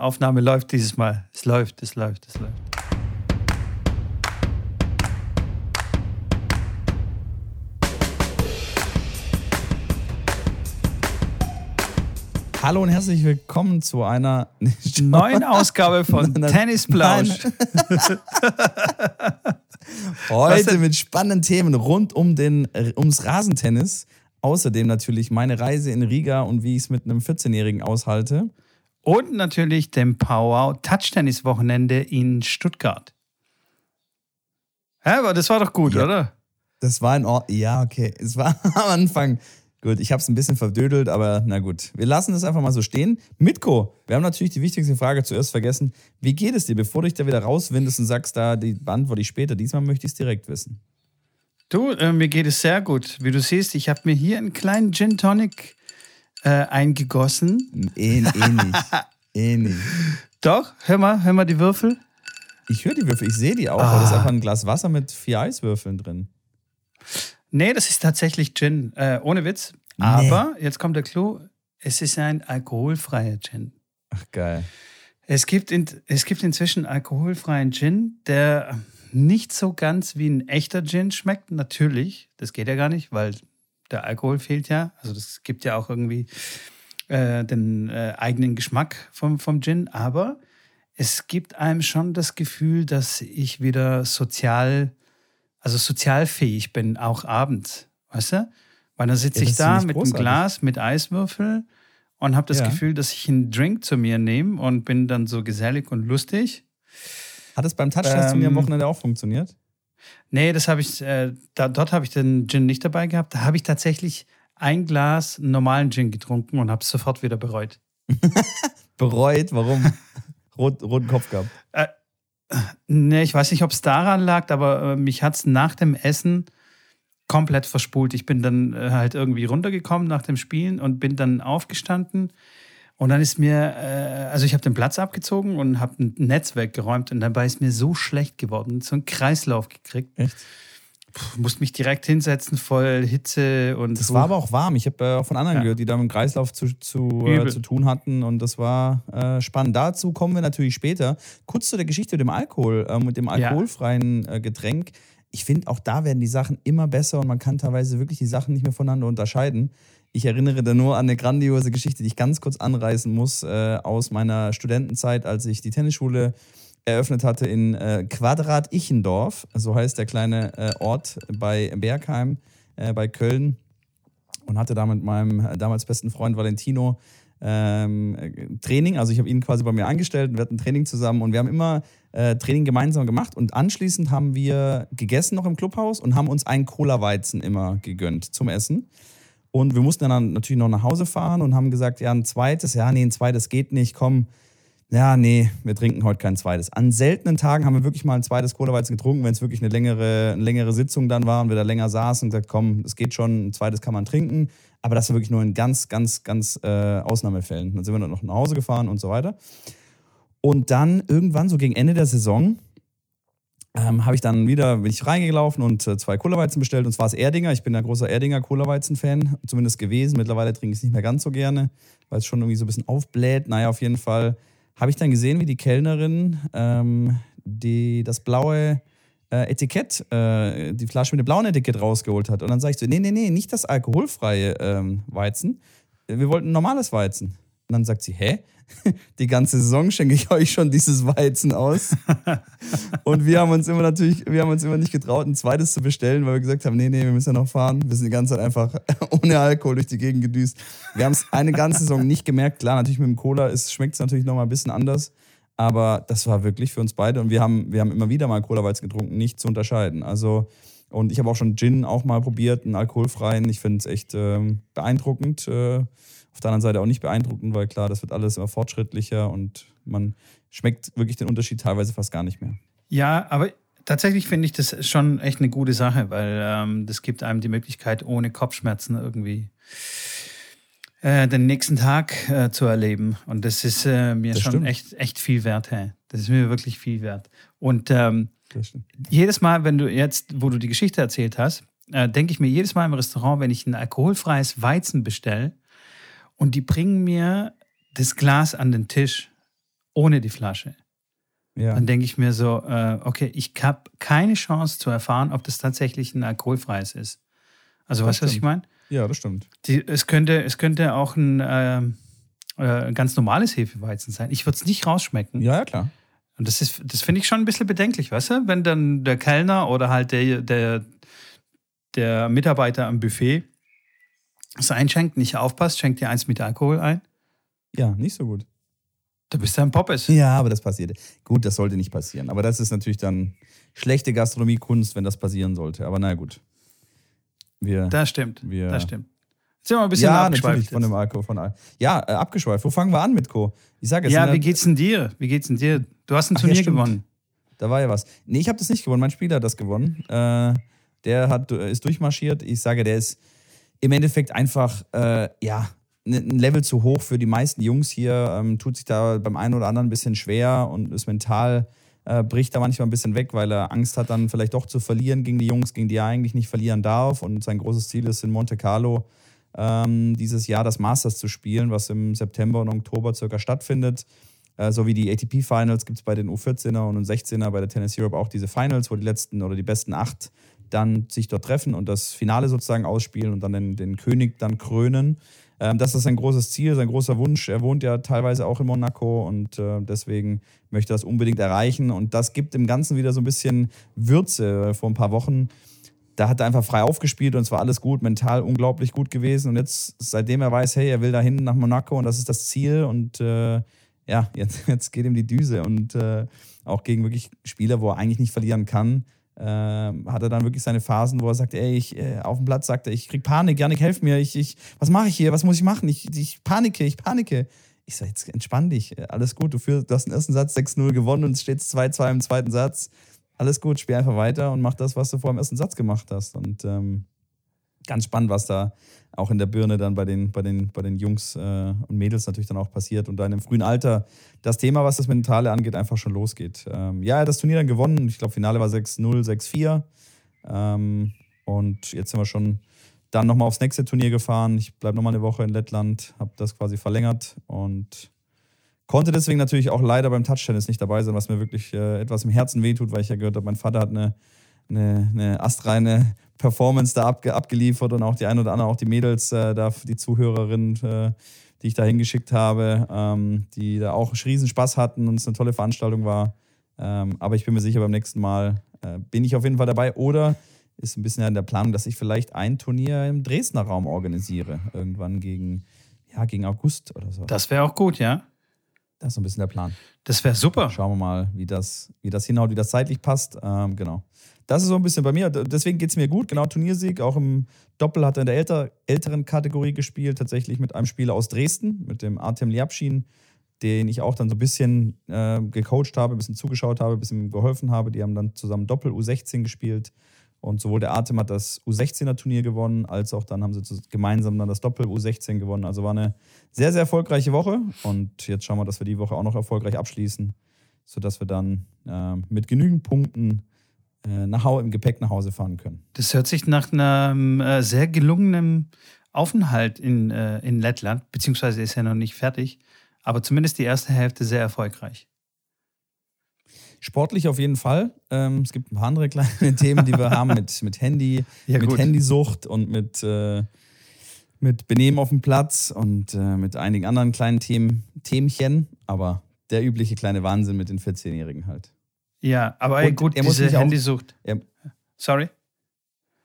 Aufnahme läuft dieses Mal. Es läuft, es läuft, es läuft. Hallo und herzlich willkommen zu einer neuen Ausgabe von Tennisplausch. Heute mit spannenden Themen rund um den, ums Rasentennis. Außerdem natürlich meine Reise in Riga und wie ich es mit einem 14-Jährigen aushalte. Und natürlich dem Power Touch Tennis Wochenende in Stuttgart. Ja, aber das war doch gut, ja, oder? Das war in Ordnung. Ja, okay. Es war am Anfang Gut, ich habe es ein bisschen verdödelt, aber na gut. Wir lassen es einfach mal so stehen. Mitko, wir haben natürlich die wichtigste Frage zuerst vergessen. Wie geht es dir, bevor du dich da wieder rauswindest und sagst, da die beantworte ich später? Diesmal möchte ich es direkt wissen. Du, äh, mir geht es sehr gut. Wie du siehst, ich habe mir hier einen kleinen Gin Tonic äh, eingegossen. Eh, eh nicht. eh nicht. Doch, hör mal, hör mal die Würfel. Ich höre die Würfel, ich sehe die auch, ah. aber das ist einfach ein Glas Wasser mit vier Eiswürfeln drin. Nee, das ist tatsächlich Gin, äh, ohne Witz. Aber nee. jetzt kommt der Clou: Es ist ein alkoholfreier Gin. Ach, geil. Es gibt, in, es gibt inzwischen alkoholfreien Gin, der nicht so ganz wie ein echter Gin schmeckt. Natürlich, das geht ja gar nicht, weil der Alkohol fehlt ja. Also, das gibt ja auch irgendwie äh, den äh, eigenen Geschmack vom, vom Gin. Aber es gibt einem schon das Gefühl, dass ich wieder sozial also sozialfähig bin, auch abends. Weißt du? Weil dann sitze ja, ich da mit einem Glas mit Eiswürfel und habe das ja. Gefühl, dass ich einen Drink zu mir nehme und bin dann so gesellig und lustig. Hat es beim Touchdown-Turnier ähm, am Wochenende auch funktioniert? Nee, das habe ich, äh, da, dort habe ich den Gin nicht dabei gehabt. Da habe ich tatsächlich ein Glas normalen Gin getrunken und habe es sofort wieder bereut. bereut? Warum? Rot, roten Kopf gehabt. Äh, Ne, ich weiß nicht, ob es daran lag, aber äh, mich hat es nach dem Essen komplett verspult. Ich bin dann äh, halt irgendwie runtergekommen nach dem Spielen und bin dann aufgestanden. Und dann ist mir, äh, also ich habe den Platz abgezogen und habe ein Netz weggeräumt und dabei ist mir so schlecht geworden, so einen Kreislauf gekriegt. Echt? Puh, musste mich direkt hinsetzen, voll Hitze und. Das war aber auch warm. Ich habe äh, auch von anderen ja. gehört, die da mit dem Kreislauf zu, zu, äh, zu tun hatten und das war äh, spannend. Dazu kommen wir natürlich später. Kurz zu der Geschichte mit dem Alkohol, äh, mit dem alkoholfreien äh, Getränk. Ich finde, auch da werden die Sachen immer besser und man kann teilweise wirklich die Sachen nicht mehr voneinander unterscheiden. Ich erinnere da nur an eine grandiose Geschichte, die ich ganz kurz anreißen muss äh, aus meiner Studentenzeit, als ich die Tennisschule eröffnet hatte in äh, Quadrat Ichendorf, so heißt der kleine äh, Ort bei Bergheim äh, bei Köln und hatte da mit meinem äh, damals besten Freund Valentino ähm, Training. Also ich habe ihn quasi bei mir angestellt und wir hatten Training zusammen und wir haben immer äh, Training gemeinsam gemacht und anschließend haben wir gegessen noch im Clubhaus und haben uns einen Cola-Weizen immer gegönnt zum Essen. Und wir mussten dann natürlich noch nach Hause fahren und haben gesagt, ja, ein zweites, ja, nee, ein zweites geht nicht, komm, ja, nee, wir trinken heute kein zweites. An seltenen Tagen haben wir wirklich mal ein zweites Cola-Weizen getrunken, wenn es wirklich eine längere, eine längere Sitzung dann war und wir da länger saßen und gesagt, komm, es geht schon, ein zweites kann man trinken. Aber das war wirklich nur in ganz, ganz, ganz äh, Ausnahmefällen. Dann sind wir dann noch nach Hause gefahren und so weiter. Und dann irgendwann, so gegen Ende der Saison, ähm, habe ich dann wieder, bin ich reingelaufen und äh, zwei Cola-Weizen bestellt. Und zwar das Erdinger. Ich bin ein großer Erdinger Cola-Weizen-Fan, zumindest gewesen. Mittlerweile trinke ich es nicht mehr ganz so gerne, weil es schon irgendwie so ein bisschen aufbläht. Naja, auf jeden Fall habe ich dann gesehen, wie die Kellnerin ähm, die, das blaue äh, Etikett, äh, die Flasche mit dem blauen Etikett rausgeholt hat. Und dann sage ich so, nee, nee, nee, nicht das alkoholfreie ähm, Weizen. Wir wollten normales Weizen. Und dann sagt sie, hä? Die ganze Saison schenke ich euch schon dieses Weizen aus. und wir haben uns immer natürlich, wir haben uns immer nicht getraut, ein zweites zu bestellen, weil wir gesagt haben, nee, nee, wir müssen ja noch fahren. Wir sind die ganze Zeit einfach ohne Alkohol durch die Gegend gedüst. Wir haben es eine ganze Saison nicht gemerkt. Klar, natürlich mit dem Cola schmeckt es natürlich nochmal ein bisschen anders. Aber das war wirklich für uns beide. Und wir haben, wir haben immer wieder mal Cola-Weizen getrunken, nicht zu unterscheiden. Also, und ich habe auch schon Gin auch mal probiert, einen alkoholfreien. Ich finde es echt ähm, beeindruckend. Äh, auf der anderen Seite auch nicht beeindruckend, weil klar, das wird alles immer fortschrittlicher und man schmeckt wirklich den Unterschied teilweise fast gar nicht mehr. Ja, aber tatsächlich finde ich das schon echt eine gute Sache, weil ähm, das gibt einem die Möglichkeit, ohne Kopfschmerzen irgendwie äh, den nächsten Tag äh, zu erleben. Und das ist äh, mir das schon echt, echt viel wert. Hey. Das ist mir wirklich viel wert. Und ähm, jedes Mal, wenn du jetzt, wo du die Geschichte erzählt hast, äh, denke ich mir jedes Mal im Restaurant, wenn ich ein alkoholfreies Weizen bestelle, und die bringen mir das Glas an den Tisch. ohne die Flasche. Ja. Dann denke ich mir so, äh, okay, ich habe keine Chance zu erfahren, ob das tatsächlich ein alkoholfreies ist. Also das weißt du, was ich meine? Ja, das stimmt. Die, es, könnte, es könnte auch ein äh, äh, ganz normales Hefeweizen sein. Ich würde es nicht rausschmecken. Ja, ja, klar. Und das ist, das finde ich schon ein bisschen bedenklich, weißt du? Wenn dann der Kellner oder halt der, der, der Mitarbeiter am Buffet es einschenkt, nicht aufpasst, schenkt dir eins mit Alkohol ein. Ja, nicht so gut. Du bist ein Poppes. Ja, aber das passiert. Gut, das sollte nicht passieren. Aber das ist natürlich dann schlechte Gastronomiekunst, wenn das passieren sollte. Aber naja, gut. Wir, das stimmt. Wir, das stimmt. Jetzt sind wir ein bisschen ja, abgeschweift. Von dem Alkohol, von Al ja, äh, abgeschweift. Wo fangen wir an mit Co? Ich sage Ja, wie geht's denn dir? Wie geht's denn dir? Du hast ein Ach, Turnier ja, gewonnen. Da war ja was. Nee, ich habe das nicht gewonnen. Mein Spieler hat das gewonnen. Äh, der hat, äh, ist durchmarschiert. Ich sage, der ist im Endeffekt einfach, äh, ja, ein Level zu hoch für die meisten Jungs hier. Ähm, tut sich da beim einen oder anderen ein bisschen schwer und ist mental, äh, bricht da manchmal ein bisschen weg, weil er Angst hat, dann vielleicht doch zu verlieren gegen die Jungs, gegen die er eigentlich nicht verlieren darf. Und sein großes Ziel ist in Monte Carlo ähm, dieses Jahr das Masters zu spielen, was im September und Oktober circa stattfindet. Äh, so wie die ATP-Finals gibt es bei den U14er und U16er bei der Tennis Europe auch diese Finals, wo die letzten oder die besten acht dann sich dort treffen und das Finale sozusagen ausspielen und dann den, den König dann krönen. Ähm, das ist sein großes Ziel, sein großer Wunsch. Er wohnt ja teilweise auch in Monaco und äh, deswegen möchte er das unbedingt erreichen. Und das gibt dem Ganzen wieder so ein bisschen Würze. Vor ein paar Wochen da hat er einfach frei aufgespielt und es war alles gut, mental unglaublich gut gewesen. Und jetzt, seitdem er weiß, hey, er will dahin nach Monaco und das ist das Ziel und äh, ja, jetzt, jetzt geht ihm die Düse und äh, auch gegen wirklich Spieler, wo er eigentlich nicht verlieren kann, äh, hat er dann wirklich seine Phasen, wo er sagt, ey, ich äh, auf dem Platz sagt er, ich krieg Panik, Janik, helf mir, ich, ich, was mache ich hier, was muss ich machen? Ich, ich panike, ich panike. Ich sage, jetzt entspann dich, alles gut, du, führst, du hast den ersten Satz 6-0 gewonnen und es steht 2-2 im zweiten Satz alles gut, spiel einfach weiter und mach das, was du vor dem ersten Satz gemacht hast. Und ähm, ganz spannend, was da auch in der Birne dann bei den, bei den, bei den Jungs äh, und Mädels natürlich dann auch passiert und da in einem frühen Alter das Thema, was das Mentale angeht, einfach schon losgeht. Ähm, ja, er hat das Turnier dann gewonnen. Ich glaube, Finale war 6-0, 6-4. Ähm, und jetzt sind wir schon dann nochmal aufs nächste Turnier gefahren. Ich bleibe nochmal eine Woche in Lettland, habe das quasi verlängert und Konnte deswegen natürlich auch leider beim Touchtennis nicht dabei sein, was mir wirklich äh, etwas im Herzen wehtut, weil ich ja gehört habe, mein Vater hat eine, eine, eine astreine Performance da abge abgeliefert und auch die ein oder andere, auch die Mädels, äh, da, die Zuhörerinnen, äh, die ich da hingeschickt habe, ähm, die da auch riesen Spaß hatten und es eine tolle Veranstaltung war. Ähm, aber ich bin mir sicher, beim nächsten Mal äh, bin ich auf jeden Fall dabei. Oder ist ein bisschen in der Planung, dass ich vielleicht ein Turnier im Dresdner Raum organisiere. Irgendwann gegen, ja, gegen August oder so. Das wäre auch gut, ja. Das ist so ein bisschen der Plan. Das wäre super. Schauen wir mal, wie das, wie das hinhaut, wie das zeitlich passt. Ähm, genau. Das ist so ein bisschen bei mir. Deswegen geht es mir gut. Genau, Turniersieg. Auch im Doppel hat er in der älter, älteren Kategorie gespielt. Tatsächlich mit einem Spieler aus Dresden, mit dem Artem Liabschin, den ich auch dann so ein bisschen äh, gecoacht habe, ein bisschen zugeschaut habe, ein bisschen geholfen habe. Die haben dann zusammen Doppel U16 gespielt. Und sowohl der Atem hat das U16er-Turnier gewonnen, als auch dann haben sie gemeinsam dann das Doppel-U16 gewonnen. Also war eine sehr, sehr erfolgreiche Woche. Und jetzt schauen wir, dass wir die Woche auch noch erfolgreich abschließen, sodass wir dann äh, mit genügend Punkten äh, nach, im Gepäck nach Hause fahren können. Das hört sich nach einem äh, sehr gelungenen Aufenthalt in, äh, in Lettland, beziehungsweise ist ja noch nicht fertig, aber zumindest die erste Hälfte sehr erfolgreich. Sportlich auf jeden Fall. Ähm, es gibt ein paar andere kleine Themen, die wir haben mit, mit Handy, ja, mit gut. Handysucht und mit, äh, mit Benehmen auf dem Platz und äh, mit einigen anderen kleinen Themen, Themchen. Aber der übliche kleine Wahnsinn mit den 14-Jährigen halt. Ja, aber ey, gut, er muss diese Handysucht. Er, Sorry?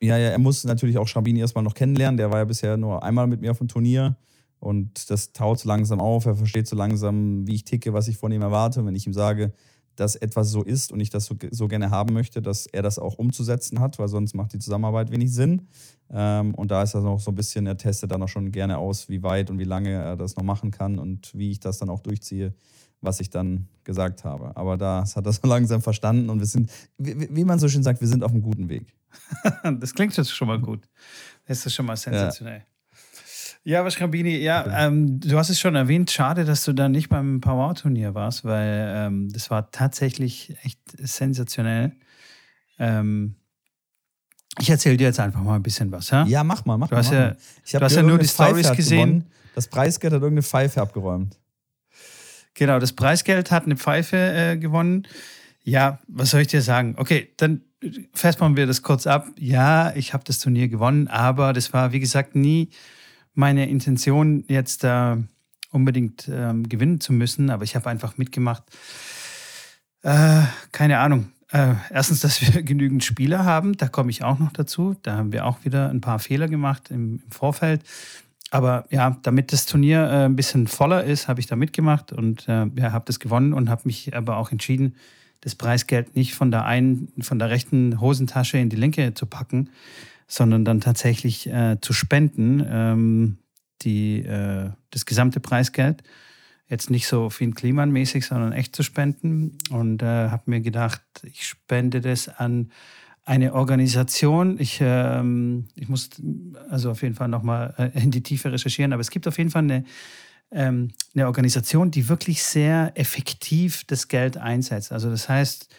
Ja, ja, er muss natürlich auch Schrabini erstmal noch kennenlernen. Der war ja bisher nur einmal mit mir auf dem Turnier. Und das taut so langsam auf. Er versteht so langsam, wie ich ticke, was ich von ihm erwarte. Und wenn ich ihm sage, dass etwas so ist und ich das so, so, gerne haben möchte, dass er das auch umzusetzen hat, weil sonst macht die Zusammenarbeit wenig Sinn. Ähm, und da ist er noch so ein bisschen, er testet dann auch schon gerne aus, wie weit und wie lange er das noch machen kann und wie ich das dann auch durchziehe, was ich dann gesagt habe. Aber das hat er so langsam verstanden und wir sind, wie, wie man so schön sagt, wir sind auf einem guten Weg. das klingt jetzt schon mal gut. Das ist schon mal sensationell. Ja. Ja, was Schrambini, ja, ähm, du hast es schon erwähnt, schade, dass du da nicht beim Power-Turnier warst, weil ähm, das war tatsächlich echt sensationell. Ähm, ich erzähle dir jetzt einfach mal ein bisschen was, ja? Ja, mach mal, mach du mal. Hast ja, du hast ja nur die Stories gesehen. Das Preisgeld hat irgendeine Pfeife abgeräumt. Genau, das Preisgeld hat eine Pfeife äh, gewonnen. Ja, was soll ich dir sagen? Okay, dann festmachen wir das kurz ab. Ja, ich habe das Turnier gewonnen, aber das war, wie gesagt, nie meine Intention, jetzt äh, unbedingt ähm, gewinnen zu müssen. Aber ich habe einfach mitgemacht. Äh, keine Ahnung. Äh, erstens, dass wir genügend Spieler haben, da komme ich auch noch dazu. Da haben wir auch wieder ein paar Fehler gemacht im, im Vorfeld. Aber ja, damit das Turnier äh, ein bisschen voller ist, habe ich da mitgemacht und äh, ja, habe das gewonnen und habe mich aber auch entschieden, das Preisgeld nicht von der einen, von der rechten Hosentasche in die linke zu packen, sondern dann tatsächlich äh, zu spenden, ähm, die, äh, das gesamte Preisgeld. Jetzt nicht so Finn Kliman mäßig, sondern echt zu spenden. Und äh, habe mir gedacht, ich spende das an eine Organisation. Ich, ähm, ich muss also auf jeden Fall nochmal äh, in die Tiefe recherchieren, aber es gibt auf jeden Fall eine, ähm, eine Organisation, die wirklich sehr effektiv das Geld einsetzt. Also das heißt,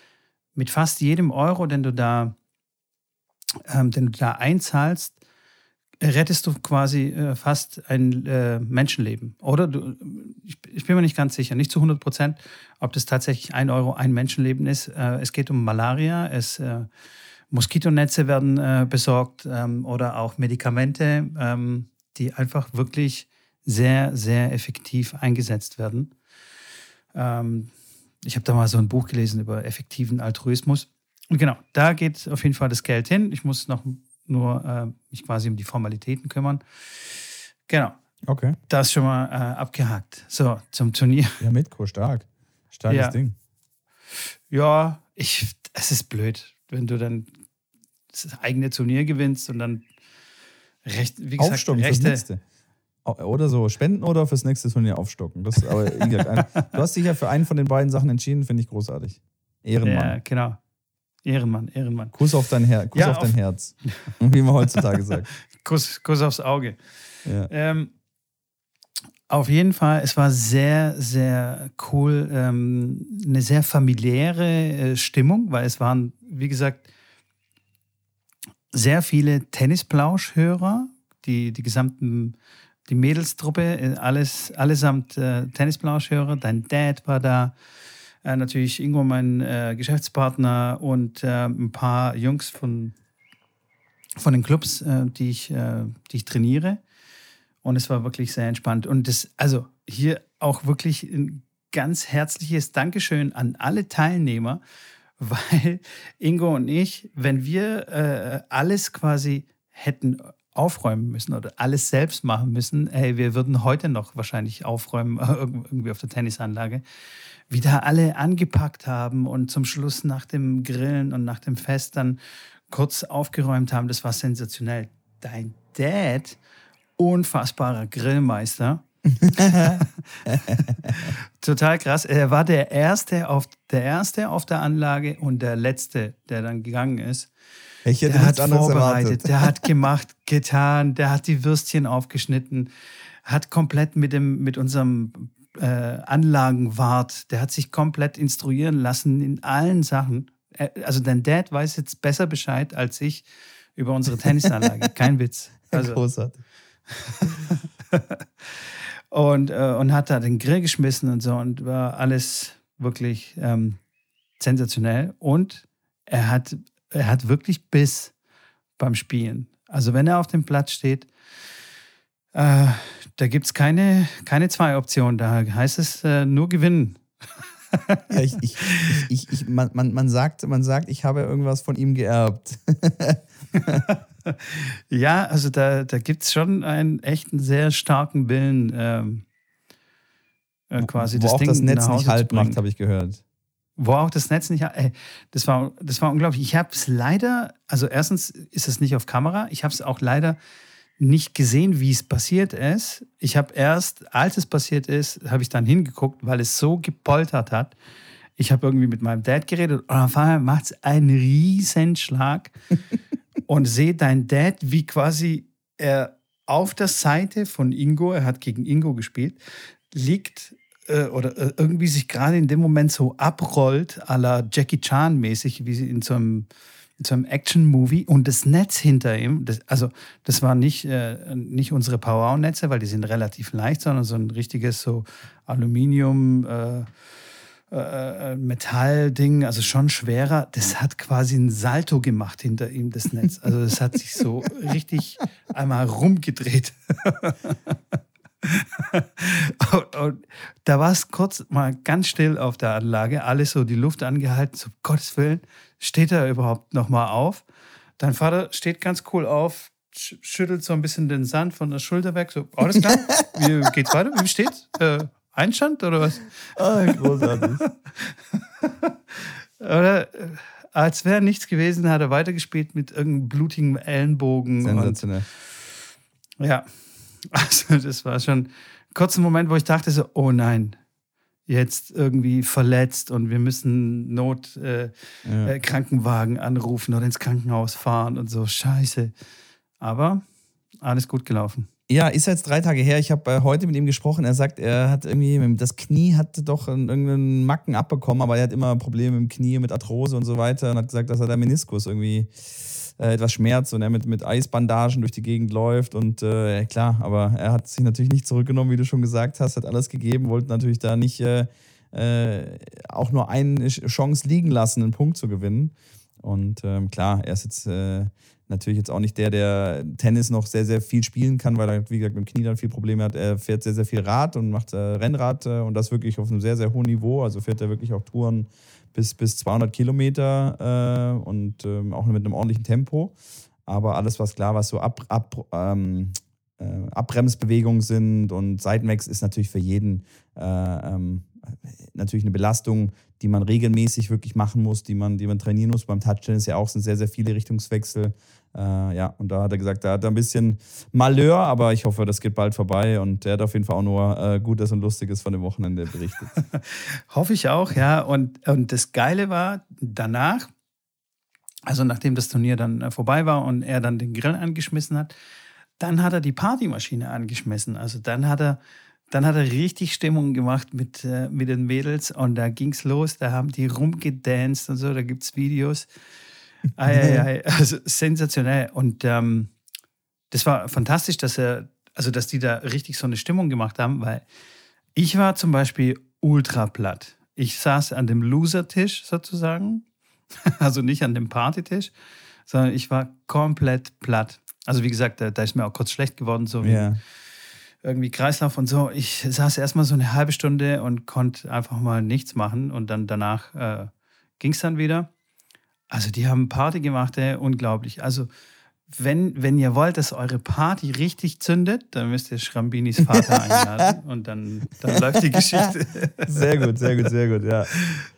mit fast jedem Euro, den du da, ähm, den du da einzahlst, rettest du quasi äh, fast ein äh, Menschenleben. Oder du, ich, ich, bin mir nicht ganz sicher, nicht zu 100 Prozent, ob das tatsächlich ein Euro ein Menschenleben ist. Äh, es geht um Malaria, es äh, Moskitonetze werden äh, besorgt ähm, oder auch Medikamente, ähm, die einfach wirklich sehr, sehr effektiv eingesetzt werden. Ähm, ich habe da mal so ein Buch gelesen über effektiven Altruismus. Und genau, da geht auf jeden Fall das Geld hin. Ich muss noch nur äh, mich quasi um die Formalitäten kümmern. Genau. Okay. Das schon mal äh, abgehakt. So, zum Turnier. Ja, Mitko, stark. Starkes ja. Ding. Ja, ich, es ist blöd, wenn du dann das eigene Turnier gewinnst und dann recht, wie gesagt, Aufstocken rechte, fürs nächste. Oder so, spenden oder fürs nächste Turnier aufstocken. Das, aber du hast dich ja für einen von den beiden Sachen entschieden, finde ich großartig. Ehrenmann. Ja, genau. Ehrenmann, Ehrenmann. Kuss auf dein, Her Kuss ja, auf dein Herz. Wie man heutzutage sagt. Kuss, Kuss aufs Auge. Ja. Ähm, auf jeden Fall, es war sehr, sehr cool. Ähm, eine sehr familiäre äh, Stimmung, weil es waren, wie gesagt, sehr viele Tennisplauschhörer, die, die gesamten, die Mädelstruppe, äh, alles, allesamt äh, Tennisplauschhörer. Dein Dad war da, äh, natürlich Ingo, mein äh, Geschäftspartner und äh, ein paar Jungs von, von den Clubs, äh, die, ich, die ich trainiere. Und es war wirklich sehr entspannt. Und das, also hier auch wirklich ein ganz herzliches Dankeschön an alle Teilnehmer weil Ingo und ich, wenn wir äh, alles quasi hätten aufräumen müssen oder alles selbst machen müssen, hey, wir würden heute noch wahrscheinlich aufräumen, irgendwie auf der Tennisanlage, wie da alle angepackt haben und zum Schluss nach dem Grillen und nach dem Fest dann kurz aufgeräumt haben. Das war sensationell. Dein Dad, unfassbarer Grillmeister, Total krass. Er war der erste, auf, der erste auf der Anlage und der letzte, der dann gegangen ist. Ich hätte der hat vorbereitet, erwartet. der hat gemacht, getan, der hat die Würstchen aufgeschnitten, hat komplett mit, dem, mit unserem äh, Anlagenwart, der hat sich komplett instruieren lassen in allen Sachen. Also dein Dad weiß jetzt besser Bescheid als ich über unsere Tennisanlage. Kein Witz. Also, Großartig. Und, äh, und hat da den Grill geschmissen und so und war alles wirklich ähm, sensationell. Und er hat, er hat wirklich Biss beim Spielen. Also wenn er auf dem Platz steht, äh, da gibt es keine, keine zwei Optionen. Da heißt es äh, nur gewinnen. ja, ich, ich, ich, ich, man, man, man, sagt, man sagt, ich habe irgendwas von ihm geerbt. ja, also da, da gibt es schon einen echten sehr starken Willen, ähm, äh, quasi wo das auch Ding das Netz nicht halt macht, habe ich gehört. Wo auch das Netz nicht, ey, das war, das war unglaublich. Ich habe es leider, also erstens ist es nicht auf Kamera, ich habe es auch leider nicht gesehen, wie es passiert ist. Ich habe erst, als es passiert ist, habe ich dann hingeguckt, weil es so gepoltert hat. Ich habe irgendwie mit meinem Dad geredet und auf einmal macht es einen Riesenschlag. und sehe dein Dad, wie quasi er auf der Seite von Ingo, er hat gegen Ingo gespielt, liegt äh, oder äh, irgendwie sich gerade in dem Moment so abrollt, à la Jackie Chan mäßig, wie in so einem zu einem Action-Movie und das Netz hinter ihm, das, also das war nicht, äh, nicht unsere Power-Netze, weil die sind relativ leicht, sondern so ein richtiges so Aluminium, äh, äh, äh, Metallding, also schon schwerer. Das hat quasi ein Salto gemacht hinter ihm, das Netz. Also das hat sich so richtig einmal rumgedreht. und, und, da war es kurz mal ganz still auf der Anlage, alles so die Luft angehalten, so Gottes Willen, steht er überhaupt nochmal auf? Dein Vater steht ganz cool auf, schüttelt so ein bisschen den Sand von der Schulter weg, so, alles klar, wie geht's weiter? Wie steht's? Äh, Einstand oder was? Ah, großartig. oder äh, als wäre nichts gewesen, hat er weitergespielt mit irgendeinem blutigen Ellenbogen. Sensationell. Und, ja, also das war schon ein kurzer Moment, wo ich dachte so, oh nein, jetzt irgendwie verletzt und wir müssen Notkrankenwagen äh, ja. äh, anrufen oder ins Krankenhaus fahren und so. Scheiße. Aber alles gut gelaufen. Ja, ist jetzt drei Tage her. Ich habe äh, heute mit ihm gesprochen. Er sagt, er hat irgendwie, das Knie hat doch irgendeinen Macken abbekommen, aber er hat immer Probleme mit dem Knie, mit Arthrose und so weiter und hat gesagt, dass er der Meniskus irgendwie äh, etwas Schmerz und er mit, mit Eisbandagen durch die Gegend läuft. Und äh, klar, aber er hat sich natürlich nicht zurückgenommen, wie du schon gesagt hast, hat alles gegeben, wollte natürlich da nicht äh, äh, auch nur eine Chance liegen lassen, einen Punkt zu gewinnen. Und ähm, klar, er ist jetzt äh, natürlich jetzt auch nicht der, der Tennis noch sehr, sehr viel spielen kann, weil er, wie gesagt, mit dem Knie dann viel Probleme hat. Er fährt sehr, sehr viel Rad und macht äh, Rennrad äh, und das wirklich auf einem sehr, sehr hohen Niveau. Also fährt er wirklich auch Touren bis, bis 200 Kilometer äh, und ähm, auch mit einem ordentlichen Tempo. Aber alles, was klar, was so ab, ab, ähm, äh, Abbremsbewegungen sind und Seitenwechsel, ist natürlich für jeden äh, ähm, natürlich eine Belastung, die man regelmäßig wirklich machen muss, die man, die man trainieren muss. Beim Touchdown ist ja auch sind sehr, sehr viele Richtungswechsel. Äh, ja, und da hat er gesagt, er hat ein bisschen Malheur, aber ich hoffe, das geht bald vorbei und er hat auf jeden Fall auch nur äh, Gutes und Lustiges von dem Wochenende berichtet. hoffe ich auch, ja. Und, und das Geile war, danach, also nachdem das Turnier dann äh, vorbei war und er dann den Grill angeschmissen hat, dann hat er die Partymaschine angeschmissen. Also dann hat er dann hat er richtig Stimmung gemacht mit, äh, mit den Mädels und da ging es los. Da haben die rumgedanced und so. Da gibt es Videos. Ei, ei, ei. Also sensationell. Und ähm, das war fantastisch, dass er, also dass die da richtig so eine Stimmung gemacht haben, weil ich war zum Beispiel ultra platt. Ich saß an dem Loser-Tisch sozusagen, also nicht an dem Partytisch, sondern ich war komplett platt. Also wie gesagt, da, da ist mir auch kurz schlecht geworden, so wie, yeah irgendwie Kreislauf und so. Ich saß erstmal so eine halbe Stunde und konnte einfach mal nichts machen und dann danach äh, ging es dann wieder. Also die haben Party gemacht, ey, unglaublich. Also wenn, wenn ihr wollt, dass eure Party richtig zündet, dann müsst ihr Schrambinis Vater einladen und dann, dann läuft die Geschichte. Sehr gut, sehr gut, sehr gut, ja.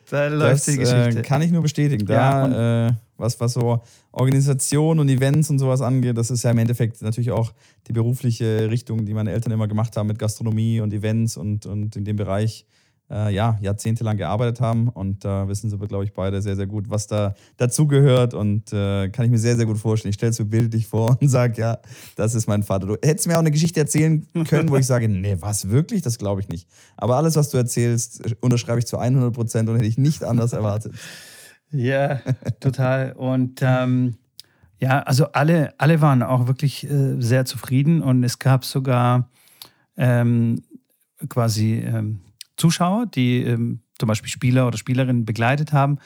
Da läuft das, die Geschichte. Äh, kann ich nur bestätigen. Da, ja, äh, was, was so Organisation und Events und sowas angeht, das ist ja im Endeffekt natürlich auch die berufliche Richtung, die meine Eltern immer gemacht haben mit Gastronomie und Events und, und in dem Bereich äh, ja, jahrzehntelang gearbeitet haben. Und da äh, wissen sie, glaube ich, beide sehr, sehr gut, was da dazugehört. Und äh, kann ich mir sehr, sehr gut vorstellen. Ich stelle es mir bildlich vor und sage, ja, das ist mein Vater. Du hättest mir auch eine Geschichte erzählen können, wo ich sage, nee, was wirklich? Das glaube ich nicht. Aber alles, was du erzählst, unterschreibe ich zu 100 Prozent und hätte ich nicht anders erwartet. Ja, total. Und ähm, ja, also alle, alle waren auch wirklich äh, sehr zufrieden und es gab sogar ähm, quasi ähm, Zuschauer, die ähm, zum Beispiel Spieler oder Spielerinnen begleitet haben.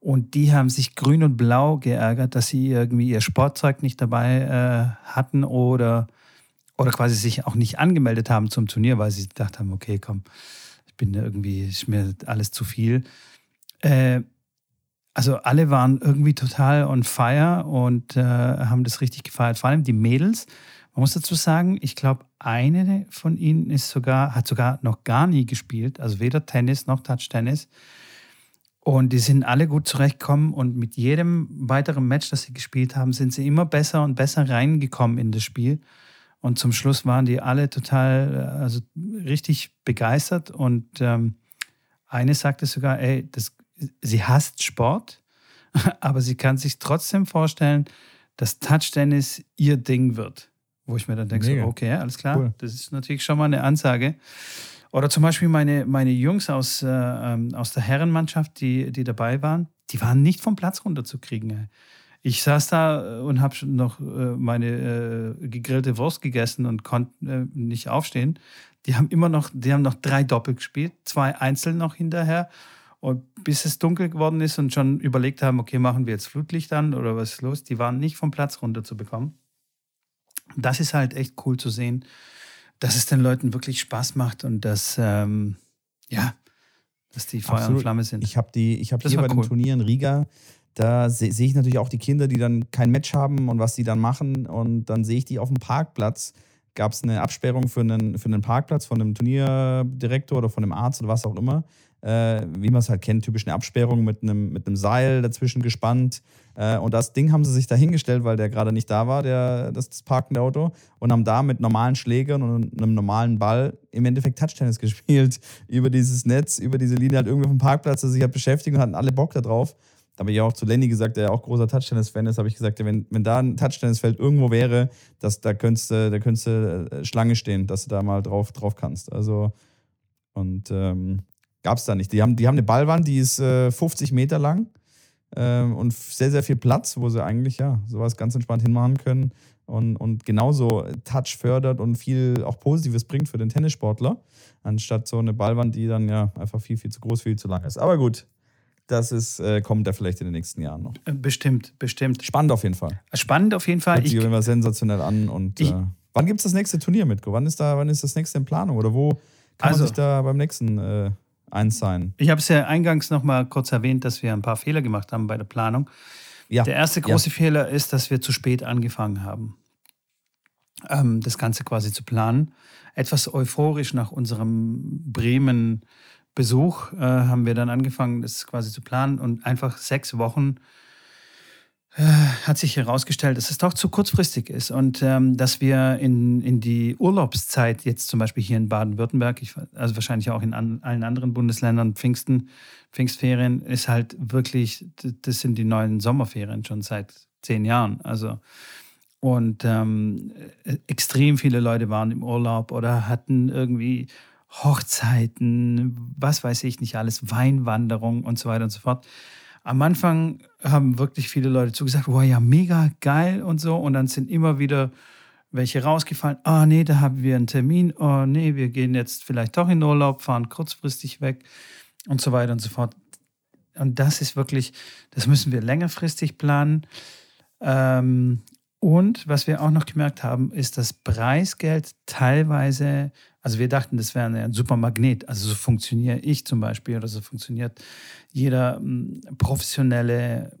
Und die haben sich grün und blau geärgert, dass sie irgendwie ihr Sportzeug nicht dabei äh, hatten oder, oder quasi sich auch nicht angemeldet haben zum Turnier, weil sie gedacht haben, okay, komm, ich bin irgendwie, ist mir alles zu viel. Äh, also alle waren irgendwie total on fire und äh, haben das richtig gefeiert. Vor allem die Mädels. Man muss dazu sagen, ich glaube, eine von ihnen ist sogar, hat sogar noch gar nie gespielt, also weder Tennis noch Touch-Tennis. Und die sind alle gut zurechtgekommen und mit jedem weiteren Match, das sie gespielt haben, sind sie immer besser und besser reingekommen in das Spiel. Und zum Schluss waren die alle total, also richtig begeistert. Und ähm, eine sagte sogar, ey, das, sie hasst Sport, aber sie kann sich trotzdem vorstellen, dass Touch-Tennis ihr Ding wird. Wo ich mir dann denke, so, okay, alles klar, cool. das ist natürlich schon mal eine Ansage. Oder zum Beispiel meine, meine Jungs aus, äh, ähm, aus der Herrenmannschaft, die, die dabei waren, die waren nicht vom Platz runterzukriegen. Ich saß da und habe noch äh, meine äh, gegrillte Wurst gegessen und konnte äh, nicht aufstehen. Die haben immer noch, die haben noch drei Doppel gespielt, zwei einzeln noch hinterher. Und bis es dunkel geworden ist und schon überlegt haben, okay, machen wir jetzt Flutlicht an oder was ist los, die waren nicht vom Platz runter zu bekommen. Das ist halt echt cool zu sehen, dass es den Leuten wirklich Spaß macht und dass, ähm, ja, dass die Feuer Absolut. und Flamme sind. Ich habe die, ich habe hier bei cool. den Turnieren Riga, da sehe seh ich natürlich auch die Kinder, die dann kein Match haben und was die dann machen. Und dann sehe ich die auf dem Parkplatz. Gab es eine Absperrung für einen, für einen Parkplatz von einem Turnierdirektor oder von einem Arzt oder was auch immer äh, wie man es halt kennt, typisch eine Absperrung mit einem, mit einem Seil dazwischen gespannt. Äh, und das Ding haben sie sich da hingestellt, weil der gerade nicht da war, der, das, das parkende Auto, und haben da mit normalen Schlägern und einem normalen Ball im Endeffekt Touchtennis gespielt. Über dieses Netz, über diese Linie halt irgendwie auf dem Parkplatz, das sich halt beschäftigt und hatten alle Bock da drauf. Da habe ich auch zu Lenny gesagt, der auch großer Touchtennis-Fan ist, habe ich gesagt, wenn, wenn da ein Touchtennisfeld irgendwo wäre, das, da könntest du da könntest du äh, Schlange stehen, dass du da mal drauf, drauf kannst. Also, und ähm, Gab es da nicht. Die haben, die haben eine Ballwand, die ist äh, 50 Meter lang ähm, und sehr, sehr viel Platz, wo sie eigentlich ja sowas ganz entspannt hinmachen können und, und genauso Touch fördert und viel auch Positives bringt für den Tennissportler, anstatt so eine Ballwand, die dann ja einfach viel, viel zu groß, viel zu lang ist. Aber gut, das ist, äh, kommt ja vielleicht in den nächsten Jahren noch. Äh, bestimmt, bestimmt. Spannend auf jeden Fall. Spannend auf jeden Fall. Hört sich immer sensationell an. Und ich, äh, wann gibt es das nächste Turnier, Mitko? Wann ist da, wann ist das nächste in Planung? Oder wo kann also, man sich da beim nächsten äh, eins sein. Ich habe es ja eingangs noch mal kurz erwähnt, dass wir ein paar Fehler gemacht haben bei der Planung. Ja. Der erste große ja. Fehler ist, dass wir zu spät angefangen haben, ähm, das Ganze quasi zu planen. Etwas euphorisch nach unserem Bremen-Besuch äh, haben wir dann angefangen, das quasi zu planen und einfach sechs Wochen hat sich herausgestellt, dass es doch zu kurzfristig ist und ähm, dass wir in, in die Urlaubszeit, jetzt zum Beispiel hier in Baden-Württemberg, also wahrscheinlich auch in an, allen anderen Bundesländern, Pfingsten, Pfingstferien, ist halt wirklich, das sind die neuen Sommerferien schon seit zehn Jahren. Also und ähm, extrem viele Leute waren im Urlaub oder hatten irgendwie Hochzeiten, was weiß ich nicht alles, Weinwanderung und so weiter und so fort am Anfang haben wirklich viele Leute zugesagt, wow, ja, mega geil und so. Und dann sind immer wieder welche rausgefallen. Ah, oh, nee, da haben wir einen Termin. Oh, nee, wir gehen jetzt vielleicht doch in Urlaub, fahren kurzfristig weg und so weiter und so fort. Und das ist wirklich, das müssen wir längerfristig planen. Ähm, und was wir auch noch gemerkt haben, ist, dass Preisgeld teilweise, also wir dachten, das wäre ein super Magnet. Also so funktioniere ich zum Beispiel oder so funktioniert jeder hm, professionelle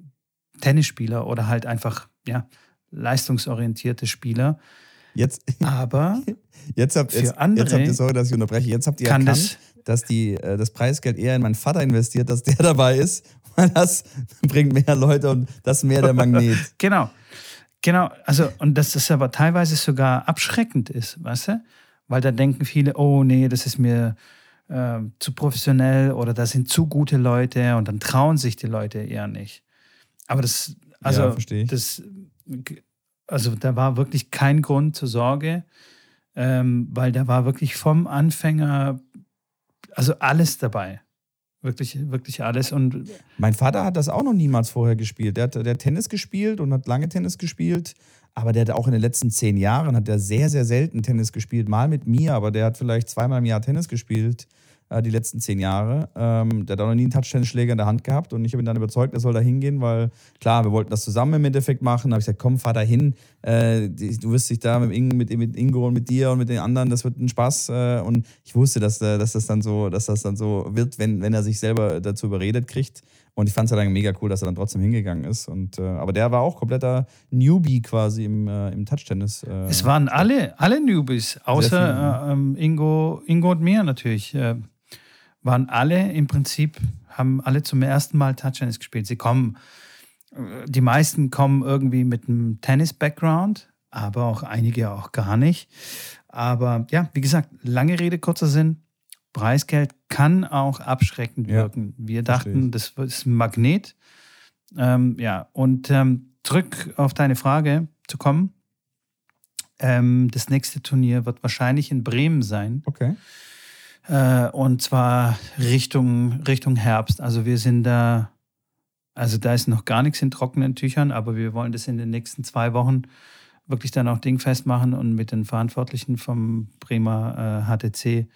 Tennisspieler oder halt einfach ja, leistungsorientierte Spieler. Jetzt, aber jetzt habt, jetzt, andere jetzt habt ihr, sorry, dass ich unterbreche, jetzt habt ihr erkannt, das, dass die, äh, das Preisgeld eher in meinen Vater investiert, dass der dabei ist, weil das bringt mehr Leute und das ist mehr der Magnet. genau. Genau, also und dass das aber teilweise sogar abschreckend ist, weißt du? Weil da denken viele, oh nee, das ist mir äh, zu professionell oder das sind zu gute Leute und dann trauen sich die Leute eher nicht. Aber das, also ja, das, also da war wirklich kein Grund zur Sorge, ähm, weil da war wirklich vom Anfänger, also alles dabei. Wirklich, wirklich alles. Und mein Vater hat das auch noch niemals vorher gespielt. Der hat, der hat Tennis gespielt und hat lange Tennis gespielt. Aber der hat auch in den letzten zehn Jahren hat der sehr, sehr selten Tennis gespielt. Mal mit mir, aber der hat vielleicht zweimal im Jahr Tennis gespielt äh, die letzten zehn Jahre. Ähm, der hat auch noch nie einen Touchtennisschläger in der Hand gehabt und ich habe ihn dann überzeugt, er soll da hingehen, weil klar, wir wollten das zusammen im Endeffekt machen. Da habe ich gesagt, komm, fahr da hin. Äh, du wirst dich da mit, Ingo, mit, mit Ingo und mit dir und mit den anderen, das wird ein Spaß. Äh, und ich wusste, dass, äh, dass, das dann so, dass das dann so wird, wenn, wenn er sich selber dazu überredet kriegt. Und ich fand es ja dann mega cool, dass er dann trotzdem hingegangen ist. Und, äh, aber der war auch kompletter Newbie quasi im, äh, im Touchtennis. Äh, es waren alle, alle Newbies, außer äh, ähm, Ingo, Ingo und mir natürlich. Äh, waren alle im Prinzip, haben alle zum ersten Mal Touchtennis gespielt. Sie kommen, äh, die meisten kommen irgendwie mit einem Tennis-Background, aber auch einige auch gar nicht. Aber ja, wie gesagt, lange Rede, kurzer Sinn. Preisgeld kann auch abschreckend wirken. Ja, Wir dachten, das ist ein Magnet. Ähm, ja, und ähm, zurück auf deine Frage zu kommen. Ähm, das nächste Turnier wird wahrscheinlich in Bremen sein. Okay. Äh, und zwar Richtung, Richtung Herbst. Also wir sind da also da ist noch gar nichts in trockenen Tüchern, aber wir wollen das in den nächsten zwei Wochen wirklich dann auch dingfest machen und mit den Verantwortlichen vom Bremer äh, HTC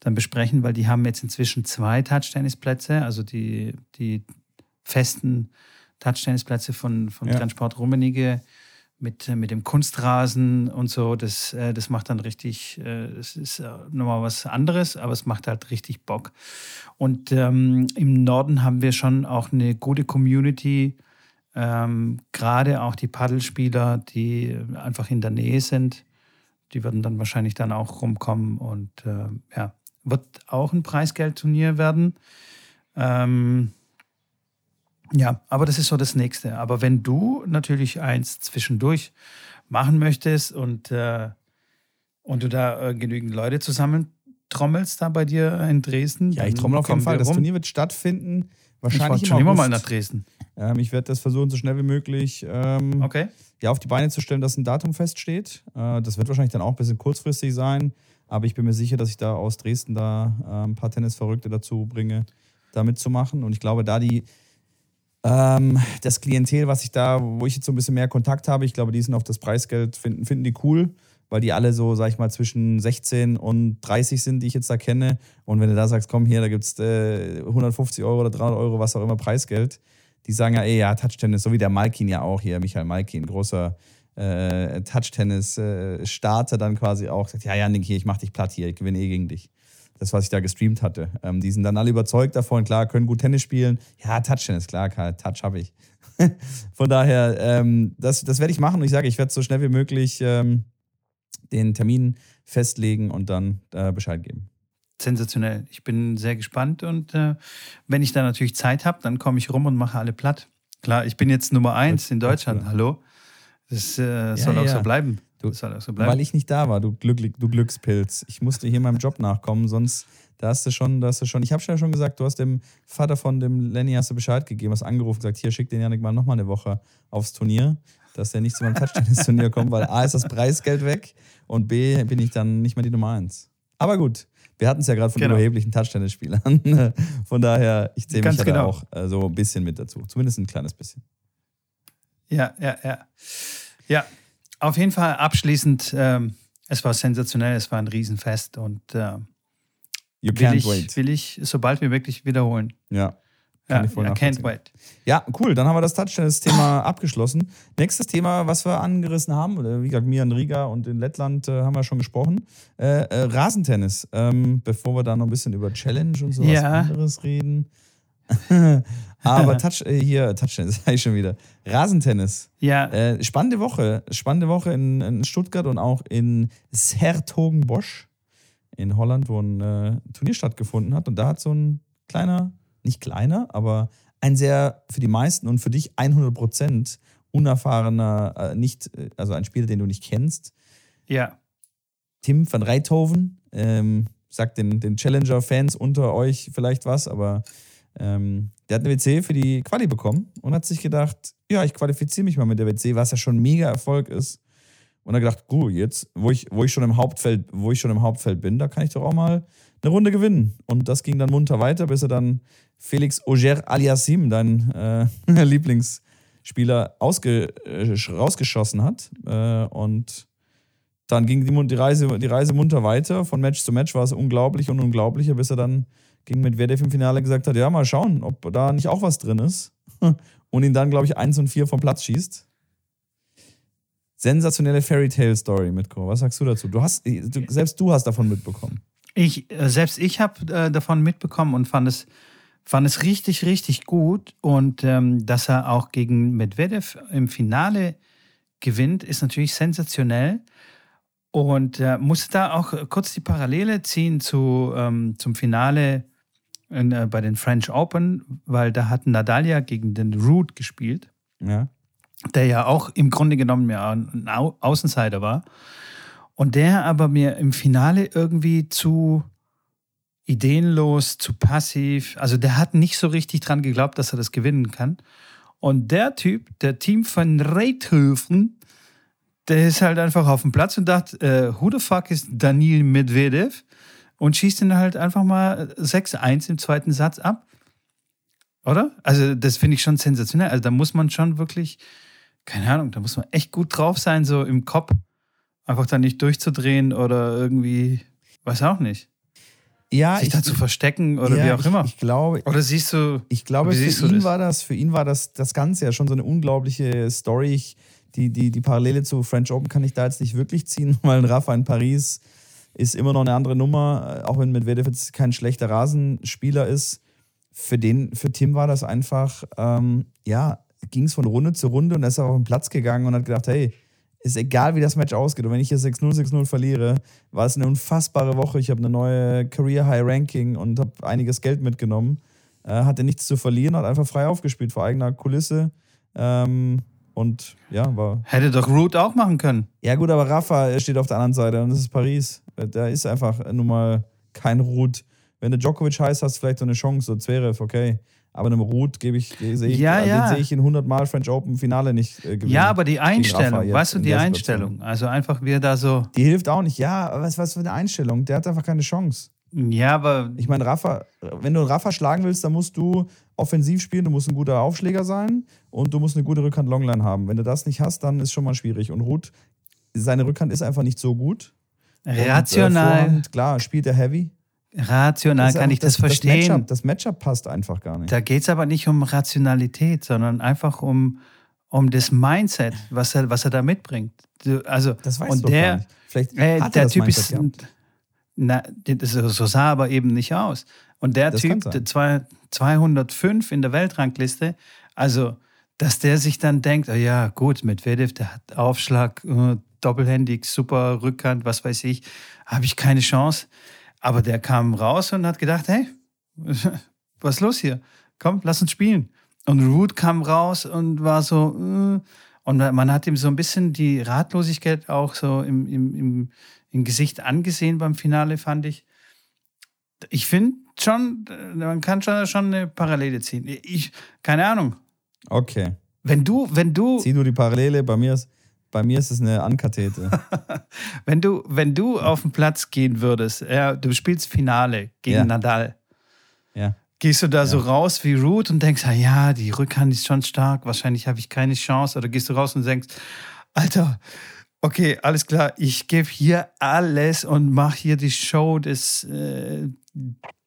dann besprechen, weil die haben jetzt inzwischen zwei Touchtennisplätze, also die, die festen Touchtennisplätze von, von ja. Transport Rummenigge mit, mit dem Kunstrasen und so. Das, äh, das macht dann richtig, äh, das ist nochmal was anderes, aber es macht halt richtig Bock. Und ähm, im Norden haben wir schon auch eine gute Community, ähm, gerade auch die Paddelspieler, die einfach in der Nähe sind. Die würden dann wahrscheinlich dann auch rumkommen und äh, ja, wird auch ein Preisgeldturnier werden. Ähm, ja, aber das ist so das Nächste. Aber wenn du natürlich eins zwischendurch machen möchtest und, äh, und du da äh, genügend Leute zusammentrommelst da bei dir in Dresden. Ja, ich trommel auf jeden Fall. Das Turnier wird stattfinden. Wahrscheinlich ich schon immer mal nach Dresden. Ähm, ich werde das versuchen, so schnell wie möglich ähm, okay. ja, auf die Beine zu stellen, dass ein Datum feststeht. Äh, das wird wahrscheinlich dann auch ein bisschen kurzfristig sein. Aber ich bin mir sicher, dass ich da aus Dresden da äh, ein paar Tennisverrückte dazu bringe, da mitzumachen. Und ich glaube, da die ähm, das Klientel, was ich da, wo ich jetzt so ein bisschen mehr Kontakt habe, ich glaube, die sind auf das Preisgeld, finden, finden die cool, weil die alle so, sag ich mal, zwischen 16 und 30 sind, die ich jetzt da kenne. Und wenn du da sagst, komm hier, da gibt es äh, 150 Euro oder 300 Euro, was auch immer, Preisgeld, die sagen ja, ey, ja, Touchtennis, so wie der Malkin ja auch hier, Michael Malkin, großer äh, Touch-Tennis-Starter äh, dann quasi auch sagt, ja, Janik, hier, ich mach dich platt hier, ich gewinne eh gegen dich. Das, was ich da gestreamt hatte. Ähm, die sind dann alle überzeugt davon, klar, können gut Tennis spielen. Ja, Touch-Tennis, klar, klar Touch habe ich. Von daher, ähm, das, das werde ich machen und ich sage, ich werde so schnell wie möglich ähm, den Termin festlegen und dann äh, Bescheid geben. Sensationell. Ich bin sehr gespannt und äh, wenn ich da natürlich Zeit habe, dann komme ich rum und mache alle platt. Klar, ich bin jetzt Nummer eins in Deutschland. Hallo. Das äh, soll ja, auch so bleiben. Du, das soll auch so bleiben. Weil ich nicht da war, du, Glück, du Glückspilz. Ich musste hier meinem Job nachkommen, sonst da hast du schon, da hast du schon. Ich habe ja schon gesagt, du hast dem Vater von dem Lenny hast du Bescheid gegeben, hast angerufen, gesagt, hier schick den Janik mal nochmal eine Woche aufs Turnier, dass der nicht zu meinem Touchtennis-Turnier kommt, weil A ist das Preisgeld weg und B bin ich dann nicht mehr die Nummer eins. Aber gut, wir hatten es ja gerade von genau. überheblichen Touchtennis-Spielern. Von daher, ich zähle mich ja genau. auch äh, so ein bisschen mit dazu. Zumindest ein kleines bisschen. Ja, ja, ja. Ja, auf jeden Fall abschließend, ähm, es war sensationell, es war ein Riesenfest und äh, will, ich, wait. will ich sobald wie möglich wiederholen. Ja. Kann ja, ja, can't wait. Ja, cool. Dann haben wir das Touchtennis-Thema abgeschlossen. Nächstes Thema, was wir angerissen haben, wie gesagt, mir in Riga und in Lettland äh, haben wir schon gesprochen. Äh, äh, Rasentennis. Ähm, bevor wir da noch ein bisschen über Challenge und sowas ja. anderes reden. Aber Touch, äh, hier, Touchtennis, sag ich schon wieder. Rasentennis. Ja. Äh, spannende Woche. Spannende Woche in, in Stuttgart und auch in Sertogenbosch in Holland, wo ein äh, Turnier stattgefunden hat. Und da hat so ein kleiner, nicht kleiner, aber ein sehr für die meisten und für dich 100 Prozent unerfahrener, äh, nicht, äh, also ein Spieler, den du nicht kennst. Ja. Tim van Reithoven, ähm, sagt den, den Challenger-Fans unter euch vielleicht was, aber ähm, der hat eine WC für die Quali bekommen und hat sich gedacht, ja, ich qualifiziere mich mal mit der WC, was ja schon mega Erfolg ist. Und er gedacht, gut, jetzt, wo ich, wo ich schon im Hauptfeld, wo ich schon im Hauptfeld bin, da kann ich doch auch mal eine Runde gewinnen. Und das ging dann munter weiter, bis er dann Felix Auger Aliassim, dein äh, Lieblingsspieler, ausge, äh, rausgeschossen hat. Äh, und dann ging die, die, Reise, die Reise munter weiter. Von Match zu Match war es unglaublich und unglaublicher, bis er dann gegen Medvedev im Finale gesagt hat, ja, mal schauen, ob da nicht auch was drin ist. Und ihn dann, glaube ich, 1 und 4 vom Platz schießt. Sensationelle Fairy Tale Story, Mitko. Was sagst du dazu? Du hast, du, selbst du hast davon mitbekommen. Ich, äh, selbst ich habe äh, davon mitbekommen und fand es, fand es richtig, richtig gut. Und ähm, dass er auch gegen Medvedev im Finale gewinnt, ist natürlich sensationell. Und äh, musste da auch kurz die Parallele ziehen zu, ähm, zum Finale in, äh, bei den French Open, weil da hat Nadalia gegen den Root gespielt. Ja. Der ja auch im Grunde genommen ja ein Au Außenseiter war. Und der aber mir im Finale irgendwie zu ideenlos, zu passiv, also der hat nicht so richtig dran geglaubt, dass er das gewinnen kann. Und der Typ, der Team von Reithöfen, der ist halt einfach auf dem Platz und dachte, äh, who the fuck ist Daniel Medvedev? Und schießt ihn halt einfach mal 6-1 im zweiten Satz ab. Oder? Also, das finde ich schon sensationell. Also, da muss man schon wirklich, keine Ahnung, da muss man echt gut drauf sein, so im Kopf. Einfach da nicht durchzudrehen oder irgendwie, weiß auch nicht. Ja, sich ich, da zu verstecken oder ja, wie auch immer. Ich, ich glaube. Oder siehst du. Ich glaube, für ihn das? war das, für ihn war das, das Ganze ja schon so eine unglaubliche Story. Ich, die, die, die Parallele zu French Open kann ich da jetzt nicht wirklich ziehen, weil ein Rafa in Paris ist immer noch eine andere Nummer, auch wenn Medvedev jetzt kein schlechter Rasenspieler ist. Für den, für Tim war das einfach, ähm, ja, ging es von Runde zu Runde und er ist auf den Platz gegangen und hat gedacht, hey, ist egal, wie das Match ausgeht. Und wenn ich hier 6-0, 6-0 verliere, war es eine unfassbare Woche. Ich habe eine neue Career High Ranking und habe einiges Geld mitgenommen. Äh, hatte nichts zu verlieren, hat einfach frei aufgespielt vor eigener Kulisse. Ähm, und ja, war. Hätte doch Root auch machen können. Ja, gut, aber Rafa steht auf der anderen Seite und das ist Paris. Da ist einfach nun mal kein Root. Wenn du Djokovic heißt, hast du vielleicht so eine Chance, so Zverev, okay. Aber einem Root gebe ich, sehe ich, ja, ja. sehe ich in 100 Mal French Open Finale nicht äh, gewinnen. Ja, aber die Einstellung, weißt du, die Einstellung. Also einfach wie er da so. Die hilft auch nicht. Ja, was, was für eine Einstellung? Der hat einfach keine Chance. Ja, aber. Ich meine, Rafa, wenn du Rafa schlagen willst, dann musst du offensiv spielen, du musst ein guter Aufschläger sein und du musst eine gute Rückhand-Longline haben. Wenn du das nicht hast, dann ist schon mal schwierig. Und Ruth, seine Rückhand ist einfach nicht so gut. Rational. Und, äh, klar, spielt er heavy. Rational kann ich das, das verstehen. Das Matchup, das Matchup, passt einfach gar nicht. Da geht es aber nicht um Rationalität, sondern einfach um, um das Mindset, was er, was er da mitbringt. Also, das weiß und der, Vielleicht äh, der Typ ist. Na, so sah aber eben nicht aus. Und der das Typ, der 205 in der Weltrangliste, also, dass der sich dann denkt, oh ja, gut, mit Medvedev, der hat Aufschlag, uh, doppelhändig, super Rückhand, was weiß ich, habe ich keine Chance. Aber der kam raus und hat gedacht, hey, was ist los hier? Komm, lass uns spielen. Und Root kam raus und war so, uh, und man hat ihm so ein bisschen die Ratlosigkeit auch so im, im, im, im Gesicht angesehen beim Finale, fand ich. Ich finde schon, man kann schon, schon eine Parallele ziehen. Ich, keine Ahnung. Okay. Wenn du, wenn du. Zieh du die Parallele, bei mir ist, bei mir ist es eine Ankathete. wenn, du, wenn du auf den Platz gehen würdest, ja, du spielst Finale gegen ja. Nadal. Ja. Gehst du da ja. so raus wie Root und denkst, ah ja, die Rückhand ist schon stark, wahrscheinlich habe ich keine Chance. Oder gehst du raus und denkst, Alter, okay, alles klar, ich gebe hier alles und mache hier die Show des äh,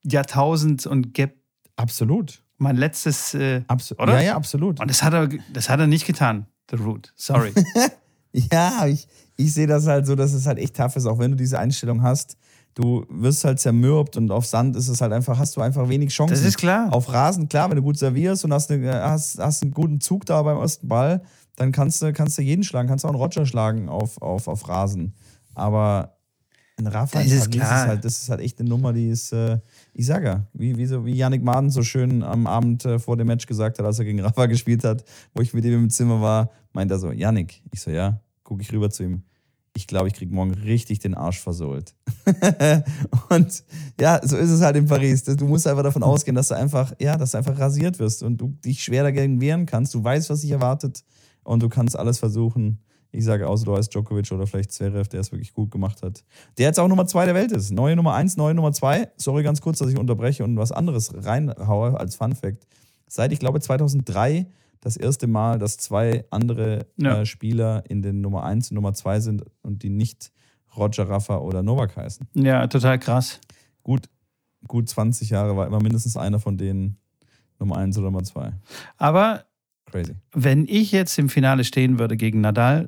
Jahrtausends und gebe absolut mein letztes, äh, Abs oder? Ja, ja, absolut. Und das hat er, das hat er nicht getan, The Root. Sorry. ja, ich, ich sehe das halt so, dass es halt echt tough ist, auch wenn du diese Einstellung hast. Du wirst halt zermürbt und auf Sand ist es halt einfach, hast du einfach wenig Chancen. Das ist klar. Auf Rasen, klar, wenn du gut servierst und hast, eine, hast, hast einen guten Zug da beim ersten Ball, dann kannst du, kannst du jeden schlagen, kannst du auch einen Roger schlagen auf, auf, auf Rasen. Aber ein Rafa das ist, klar. Ist halt, das ist halt echt eine Nummer, die ist, äh, ich sage ja, wie, wie, so, wie Yannick Maden so schön am Abend äh, vor dem Match gesagt hat, als er gegen Rafa gespielt hat, wo ich mit ihm im Zimmer war, meint er so, Yannick, ich so, ja, gucke ich rüber zu ihm. Ich glaube, ich kriege morgen richtig den Arsch versohlt. und ja, so ist es halt in Paris. Du musst einfach davon ausgehen, dass du einfach, ja, dass du einfach rasiert wirst und du dich schwer dagegen wehren kannst. Du weißt, was dich erwartet und du kannst alles versuchen. Ich sage, außer du heißt Djokovic oder vielleicht Zverev, der es wirklich gut gemacht hat. Der jetzt auch Nummer zwei der Welt ist. Neue Nummer eins, neue Nummer zwei. Sorry ganz kurz, dass ich unterbreche und was anderes reinhaue als Fun Fact. Seit, ich glaube, 2003 das erste Mal, dass zwei andere ja. äh, Spieler in den Nummer eins und Nummer zwei sind und die nicht Roger Rafa oder Novak heißen. Ja, total krass. Gut, gut 20 Jahre war immer mindestens einer von denen Nummer eins oder Nummer zwei. Aber Crazy. wenn ich jetzt im Finale stehen würde gegen Nadal,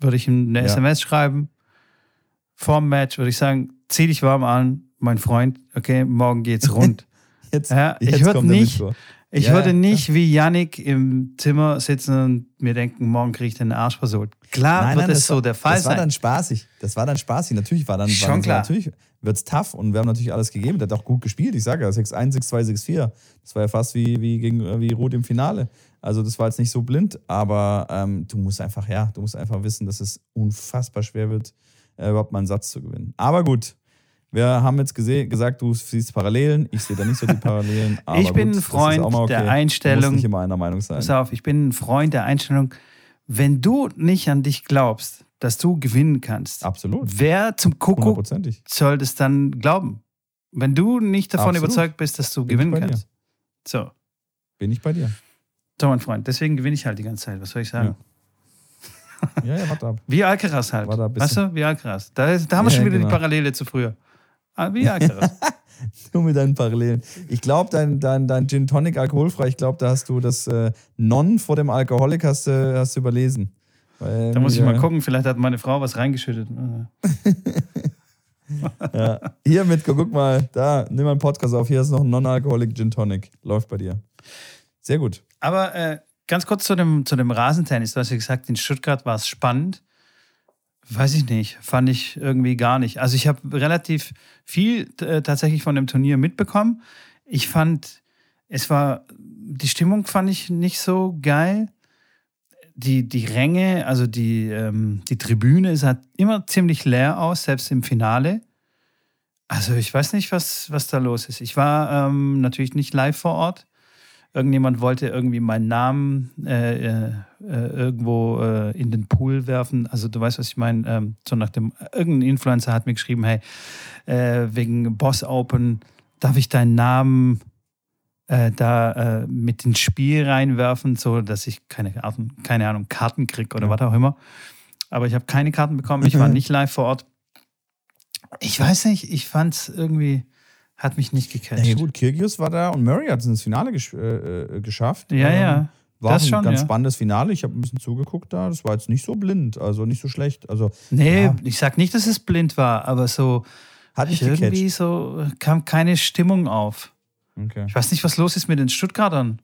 würde ich ihm eine ja. SMS schreiben. Vorm Match würde ich sagen, zieh dich warm an, mein Freund. Okay, morgen geht's rund. jetzt, ja, jetzt ich würde nicht, ich ja, würde nicht wie Yannick im Zimmer sitzen und mir denken, morgen kriege ich den Arsch versohlt. Klar nein, wird nein, es so war, der Fall sein. Das war dann spaßig. Das war dann spaßig. Natürlich war dann, Schon war dann klar. natürlich wird es tough und wir haben natürlich alles gegeben. Der hat auch gut gespielt. Ich sage ja, 6-1, 6-2, 6-4. Das war ja fast wie, wie gegen wie Ruth im Finale. Also das war jetzt nicht so blind, aber ähm, du musst einfach, ja, du musst einfach wissen, dass es unfassbar schwer wird, äh, überhaupt mal einen Satz zu gewinnen. Aber gut, wir haben jetzt gesagt, du siehst Parallelen. Ich sehe da nicht so die Parallelen. ich bin gut, ein Freund okay. der Einstellung. Du musst nicht immer einer Meinung sein. Pass auf, ich bin ein Freund der Einstellung. Wenn du nicht an dich glaubst, dass du gewinnen kannst, Absolut. wer zum Kuckuck soll das dann glauben? Wenn du nicht davon Absolut. überzeugt bist, dass du bin gewinnen kannst. So. Bin ich bei dir. So, mein Freund, deswegen gewinne ich halt die ganze Zeit. Was soll ich sagen? Ja, ja, ja warte ab. Wie Alcaraz halt. Warte ab, weißt du, wie Alcaraz. Da, da haben wir schon wieder genau. die Parallele zu früher. Ah, wie Alcaraz. Nur mit deinen Parallelen. Ich glaube, dein, dein, dein Gin Tonic alkoholfrei, ich glaube, da hast du das äh, Non vor dem Alkoholik hast, äh, hast du überlesen. Weil, da muss ich mal gucken, vielleicht hat meine Frau was reingeschüttet. ja. Hier mit, guck mal, da, nimm mal einen Podcast auf, hier ist noch ein Non-Alcoholic Gin Tonic. Läuft bei dir. Sehr gut. Aber äh, ganz kurz zu dem, zu dem Rasentennis. Du hast ja gesagt, in Stuttgart war es spannend. Weiß ich nicht, fand ich irgendwie gar nicht. Also ich habe relativ viel äh, tatsächlich von dem Turnier mitbekommen. Ich fand, es war, die Stimmung fand ich nicht so geil. Die, die Ränge, also die, ähm, die Tribüne sah immer ziemlich leer aus, selbst im Finale. Also ich weiß nicht, was, was da los ist. Ich war ähm, natürlich nicht live vor Ort irgendjemand wollte irgendwie meinen Namen äh, äh, irgendwo äh, in den Pool werfen. Also du weißt, was ich meine. Ähm, so nach dem, irgendein Influencer hat mir geschrieben, hey, äh, wegen Boss Open darf ich deinen Namen äh, da äh, mit ins Spiel reinwerfen, so dass ich keine, keine Ahnung, Karten kriege oder ja. was auch immer. Aber ich habe keine Karten bekommen. Ich war nicht live vor Ort. Ich weiß nicht, ich fand es irgendwie hat mich nicht gecatcht. Ja, gut, Kirgios war da und Murray hat es ins Finale gesch äh, äh geschafft. Ja, ähm, ja. War das ein schon, ganz ja. spannendes Finale. Ich habe ein bisschen zugeguckt da. Das war jetzt nicht so blind, also nicht so schlecht. Also, nee, ja. ich sag nicht, dass es blind war, aber so hat mich irgendwie gecatcht. so kam keine Stimmung auf. Okay. Ich weiß nicht, was los ist mit den Stuttgartern.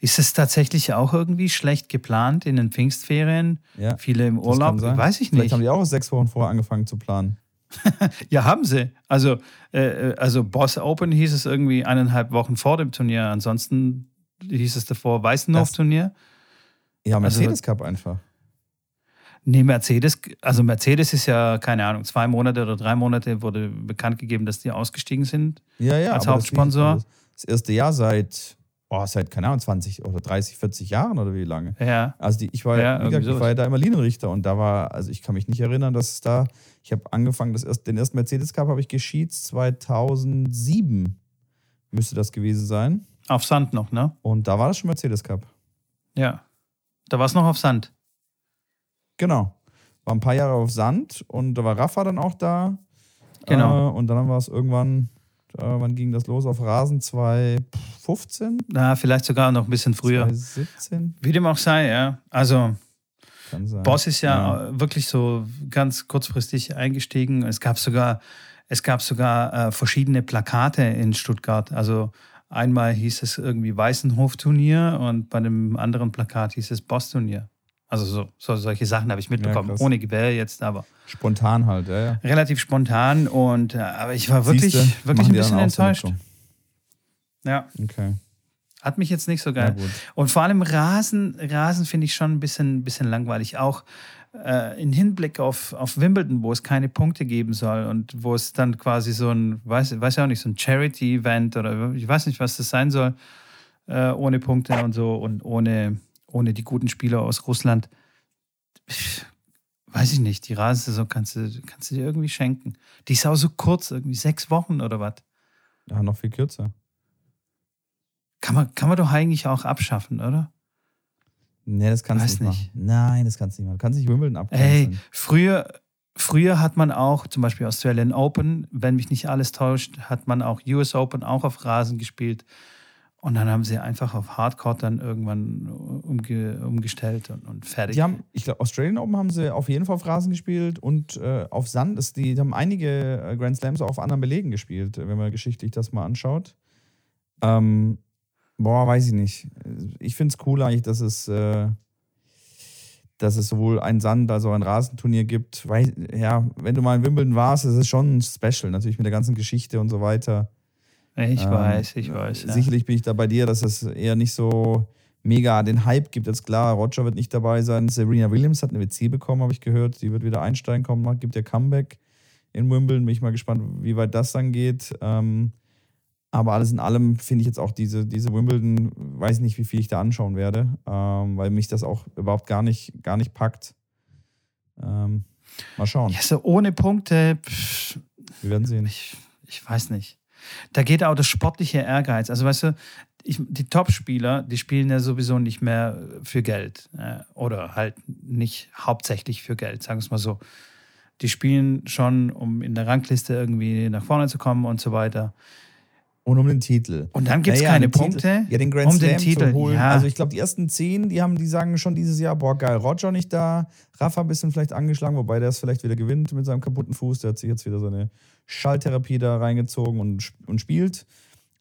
Ist es tatsächlich auch irgendwie schlecht geplant in den Pfingstferien? Ja, Viele im Urlaub? Weiß ich nicht. Vielleicht haben die auch sechs Wochen vorher angefangen zu planen. ja, haben sie. Also, äh, äh, also Boss Open hieß es irgendwie eineinhalb Wochen vor dem Turnier. Ansonsten hieß es davor Weißenhof-Turnier. Ja, also Mercedes also, Cup einfach. Nee, Mercedes, also Mercedes ist ja, keine Ahnung, zwei Monate oder drei Monate wurde bekannt gegeben, dass die ausgestiegen sind. Ja, ja. Als Hauptsponsor. Das, das erste Jahr seit oh, seit, keine Ahnung, 20 oder 30, 40 Jahren oder wie lange. Ja. Also die, ich war ja, gesagt, ich war ja da immer Linienrichter und da war, also ich kann mich nicht erinnern, dass es da, ich habe angefangen, das erst, den ersten Mercedes Cup habe ich geschieds 2007, müsste das gewesen sein. Auf Sand noch, ne? Und da war das schon Mercedes Cup. Ja. Da war es noch auf Sand. Genau. War ein paar Jahre auf Sand und da war Rafa dann auch da. Genau. Äh, und dann war es irgendwann äh, wann ging das los? Auf Rasen 2015? Na, vielleicht sogar noch ein bisschen früher. 2017? Wie dem auch sei, ja. Also, Boss ist ja, ja, wirklich so ganz kurzfristig eingestiegen. Es gab sogar, es gab sogar äh, verschiedene Plakate in Stuttgart. Also, einmal hieß es irgendwie Weißenhof-Turnier und bei dem anderen Plakat hieß es Boss-Turnier. Also so, so solche Sachen habe ich mitbekommen, ja, ohne Gewehr jetzt, aber. Spontan halt, ja, ja. Relativ spontan und äh, aber ich war wirklich, Siehste, wirklich ein bisschen enttäuscht. Ja. Okay. Hat mich jetzt nicht so geil. Und vor allem Rasen, Rasen finde ich schon ein bisschen, bisschen langweilig. Auch äh, in Hinblick auf, auf Wimbledon, wo es keine Punkte geben soll und wo es dann quasi so ein, weiß, weiß ja auch nicht, so ein Charity-Event oder ich weiß nicht, was das sein soll, äh, ohne Punkte und so und ohne ohne die guten Spieler aus Russland, weiß ich nicht, die Rasensaison kannst du, kannst du dir irgendwie schenken. Die ist auch so kurz, irgendwie sechs Wochen oder was. Ja, noch viel kürzer. Kann man, kann man doch eigentlich auch abschaffen, oder? Nee, das kannst du nicht, nicht, machen. Nein, das kannst du nicht machen. Du kannst nicht Wimbledon abgrenzen. Ey, früher, früher hat man auch, zum Beispiel Australian Open, wenn mich nicht alles täuscht, hat man auch US Open auch auf Rasen gespielt. Und dann haben sie einfach auf Hardcore dann irgendwann umge umgestellt und, und, fertig. Die haben, ich glaube, Australian Open haben sie auf jeden Fall auf Rasen gespielt und äh, auf Sand. Ist die, die haben einige äh, Grand Slams auch auf anderen Belegen gespielt, wenn man geschichtlich das mal anschaut. Ähm, boah, weiß ich nicht. Ich finde es cool eigentlich, dass es, äh, dass es sowohl ein Sand- als auch ein Rasenturnier gibt. Weil, ja, wenn du mal in Wimbledon warst, ist es schon special, natürlich mit der ganzen Geschichte und so weiter. Ich ähm, weiß, ich weiß. Ja. Sicherlich bin ich da bei dir, dass es eher nicht so mega den Hype gibt. Jetzt klar, Roger wird nicht dabei sein. Serena Williams hat eine WC bekommen, habe ich gehört. Die wird wieder einsteigen kommen, gibt ja Comeback in Wimbledon. Bin ich mal gespannt, wie weit das dann geht. Ähm, aber alles in allem finde ich jetzt auch diese, diese Wimbledon, weiß nicht, wie viel ich da anschauen werde, ähm, weil mich das auch überhaupt gar nicht, gar nicht packt. Ähm, mal schauen. Ja, so ohne Punkte. Pff, Wir werden sehen. Ich, ich weiß nicht. Da geht auch das sportliche Ehrgeiz. Also weißt du, ich, die Top-Spieler, die spielen ja sowieso nicht mehr für Geld äh, oder halt nicht hauptsächlich für Geld, sagen wir es mal so. Die spielen schon, um in der Rangliste irgendwie nach vorne zu kommen und so weiter. Und um den Titel. Und dann gibt es naja, keine Punkte. Titel, ja, den Grand um Slam den Titel. zu holen. Ja. Also ich glaube, die ersten zehn, die haben, die sagen schon dieses Jahr, boah, geil, Roger nicht da, Rafa ein bisschen vielleicht angeschlagen, wobei der es vielleicht wieder gewinnt mit seinem kaputten Fuß. Der hat sich jetzt wieder so eine Schalltherapie da reingezogen und, und spielt.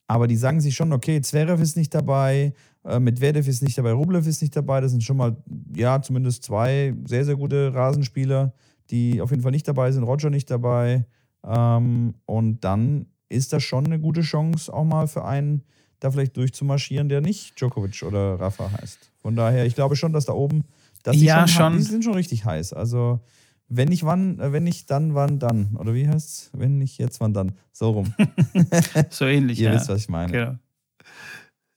Aber die sagen sich schon, okay, Zverev ist nicht dabei, äh, Medvedev ist nicht dabei, Rublev ist nicht dabei. Das sind schon mal, ja, zumindest zwei sehr, sehr gute Rasenspieler, die auf jeden Fall nicht dabei sind. Roger nicht dabei. Ähm, und dann ist das schon eine gute Chance, auch mal für einen da vielleicht durchzumarschieren, der nicht Djokovic oder Rafa heißt. Von daher, ich glaube schon, dass da oben, dass die ja, schon, schon. die sind schon richtig heiß. Also wenn nicht wann, äh, wenn nicht dann, wann dann. Oder wie heißt es? Wenn nicht jetzt, wann dann. So rum. so ähnlich. Ihr ja. wisst, was ich meine. Genau.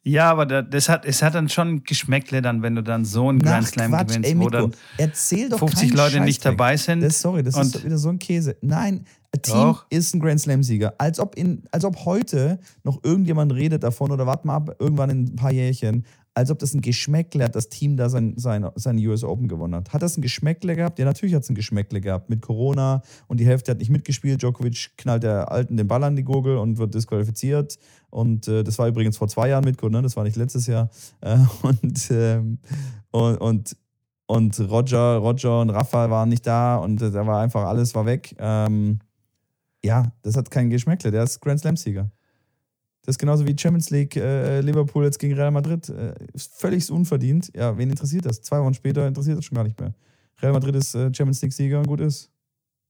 Ja, aber das hat, es hat dann schon Geschmäckle dann, wenn du dann so einen Grand Slam Quatsch, gewinnst, ey, wo dann erzähl doch 50 Leute Scheiß nicht dabei sind. Das, sorry, das ist wieder so ein Käse. Nein, ein Team doch. ist ein Grand Slam-Sieger. Als ob, in, als ob heute noch irgendjemand redet davon oder warte mal ab, irgendwann in ein paar Jährchen, als ob das ein Geschmäckle hat, das Team da sein, sein, sein US Open gewonnen hat. Hat das ein Geschmäckle gehabt? Ja, natürlich hat es ein Geschmäckle gehabt. Mit Corona und die Hälfte hat nicht mitgespielt. Djokovic knallt der Alten den Ball an die Gurgel und wird disqualifiziert. Und äh, das war übrigens vor zwei Jahren mit, ne? das war nicht letztes Jahr. Äh, und, ähm, und, und, und Roger, Roger und Rafa waren nicht da und äh, da war einfach alles war weg. Ähm, ja, das hat kein Geschmäckle. Der ist Grand Slam-Sieger. Das ist genauso wie Champions League äh, Liverpool jetzt gegen Real Madrid. Äh, völlig unverdient. Ja, wen interessiert das? Zwei Wochen später interessiert das schon gar nicht mehr. Real Madrid ist äh, Champions League-Sieger und gut ist.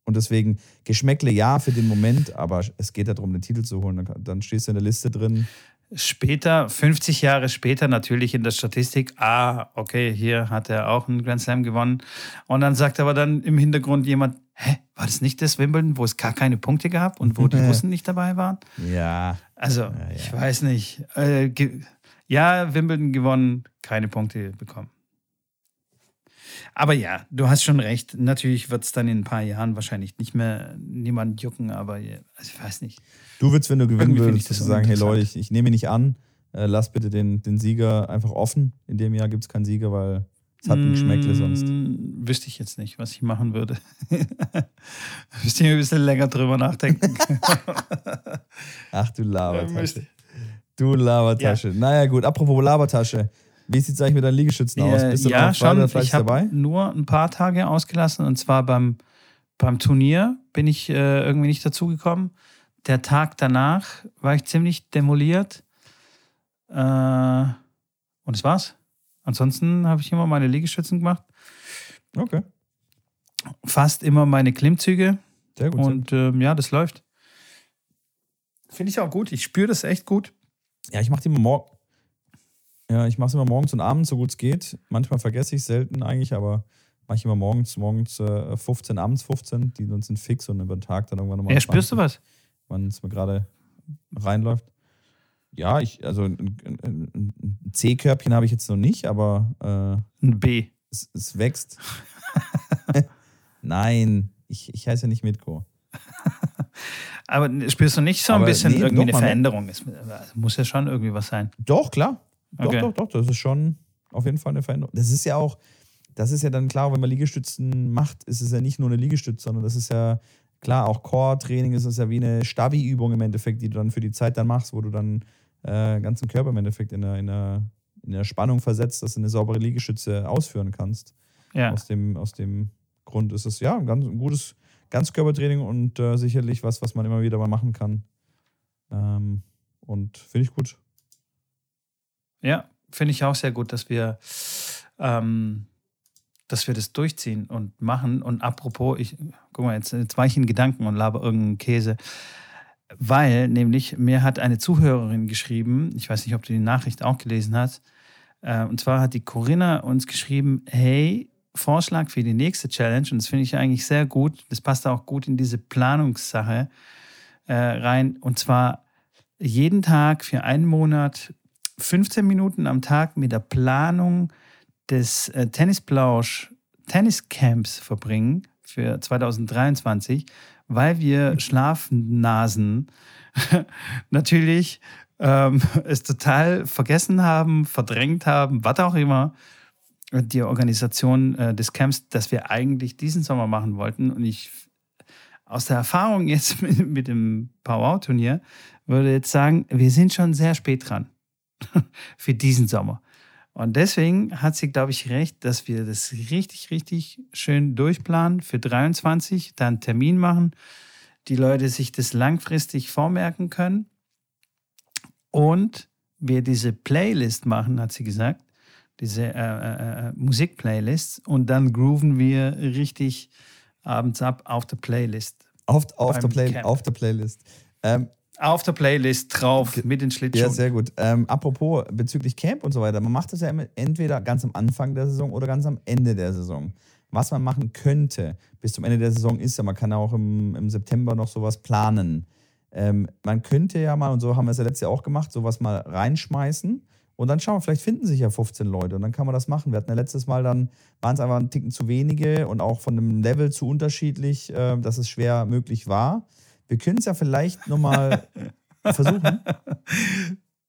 Und deswegen Geschmäckle ja für den Moment, aber es geht darum, den Titel zu holen. Dann, dann stehst du in der Liste drin. Später, 50 Jahre später, natürlich in der Statistik, ah, okay, hier hat er auch einen Grand Slam gewonnen. Und dann sagt aber dann im Hintergrund jemand, hä, war das nicht das Wimbledon, wo es gar keine Punkte gab und wo die Russen nicht dabei waren? Ja. Also, ja, ja. ich weiß nicht. Äh, ja, Wimbledon gewonnen, keine Punkte bekommen. Aber ja, du hast schon recht. Natürlich wird es dann in ein paar Jahren wahrscheinlich nicht mehr niemand jucken, aber also ich weiß nicht. Du würdest, wenn du gewinnen würdest, sagen, hey Leute, ich, ich nehme nicht an, äh, lass bitte den, den Sieger einfach offen. In dem Jahr gibt es keinen Sieger, weil es hat ein Geschmäckle mm, sonst. Wüsste ich jetzt nicht, was ich machen würde. Müsste ich ein bisschen länger drüber nachdenken. Ach du Labertasche. Du Labertasche. Ja. Naja gut, apropos Labertasche. Wie sieht es eigentlich mit deinen Liegestützen aus? Bist du ja, schon. Ich habe nur ein paar Tage ausgelassen und zwar beim, beim Turnier bin ich äh, irgendwie nicht dazugekommen. Der Tag danach war ich ziemlich demoliert. Äh, und das war's. Ansonsten habe ich immer meine Liegestützen gemacht. Okay. Fast immer meine Klimmzüge. Sehr gut. Und äh, ja, das läuft. Finde ich auch gut. Ich spüre das echt gut. Ja, ich mache die immer morgen. Ja, ich mache es immer morgens und abends, so gut es geht. Manchmal vergesse ich es selten eigentlich, aber mache ich immer morgens, morgens äh, 15, abends 15. Die sind fix und über den Tag dann irgendwann nochmal. Ja, spürst du was? Wann es mir gerade reinläuft. Ja, ich, also ein, ein, ein C-Körbchen habe ich jetzt noch nicht, aber. Äh, ein B. Es, es wächst. Nein, ich, ich heiße ja nicht Mitko. aber spürst du nicht so ein aber bisschen nee, irgendwie eine Veränderung? Es muss ja schon irgendwie was sein. Doch, klar. Doch, okay. doch, doch, das ist schon auf jeden Fall eine Veränderung. Das ist ja auch, das ist ja dann klar, wenn man Liegestützen macht, ist es ja nicht nur eine Liegestütze, sondern das ist ja klar, auch Core-Training ist es ja wie eine Stabi-Übung im Endeffekt, die du dann für die Zeit dann machst, wo du dann äh, ganzen Körper im Endeffekt in der, in, der, in der Spannung versetzt, dass du eine saubere Liegestütze ausführen kannst. Ja. Aus, dem, aus dem Grund ist es ja ein ganz ein gutes Ganzkörpertraining und äh, sicherlich was, was man immer wieder mal machen kann. Ähm, und finde ich gut. Ja, finde ich auch sehr gut, dass wir, ähm, dass wir das durchziehen und machen. Und apropos, ich, guck mal, jetzt, jetzt war ich in Gedanken und laber irgendeinen Käse. Weil nämlich mir hat eine Zuhörerin geschrieben, ich weiß nicht, ob du die Nachricht auch gelesen hast, äh, und zwar hat die Corinna uns geschrieben, hey, Vorschlag für die nächste Challenge, und das finde ich eigentlich sehr gut, das passt auch gut in diese Planungssache äh, rein, und zwar jeden Tag für einen Monat 15 Minuten am Tag mit der Planung des äh, Tennisplausch Tenniscamps verbringen für 2023, weil wir Schlafnasen natürlich ähm, es total vergessen haben, verdrängt haben, was auch immer, die Organisation äh, des Camps, dass wir eigentlich diesen Sommer machen wollten. Und ich aus der Erfahrung jetzt mit, mit dem Power-Turnier würde jetzt sagen, wir sind schon sehr spät dran für diesen Sommer. Und deswegen hat sie, glaube ich, recht, dass wir das richtig, richtig schön durchplanen für 23, dann Termin machen, die Leute sich das langfristig vormerken können und wir diese Playlist machen, hat sie gesagt, diese äh, äh, äh Musikplaylists und dann grooven wir richtig abends ab auf der Playlist. Auf, auf, der, Play, auf der Playlist. Ähm, auf der Playlist drauf mit den Schlittschuhen. Ja, sehr gut. Ähm, apropos bezüglich Camp und so weiter, man macht das ja entweder ganz am Anfang der Saison oder ganz am Ende der Saison. Was man machen könnte bis zum Ende der Saison ist ja, man kann ja auch im, im September noch sowas planen. Ähm, man könnte ja mal, und so haben wir es ja letztes Jahr auch gemacht, sowas mal reinschmeißen und dann schauen wir, vielleicht finden sich ja 15 Leute und dann kann man das machen. Wir hatten ja letztes Mal dann, waren es einfach ein Ticken zu wenige und auch von einem Level zu unterschiedlich, äh, dass es schwer möglich war. Wir können es ja vielleicht nochmal versuchen.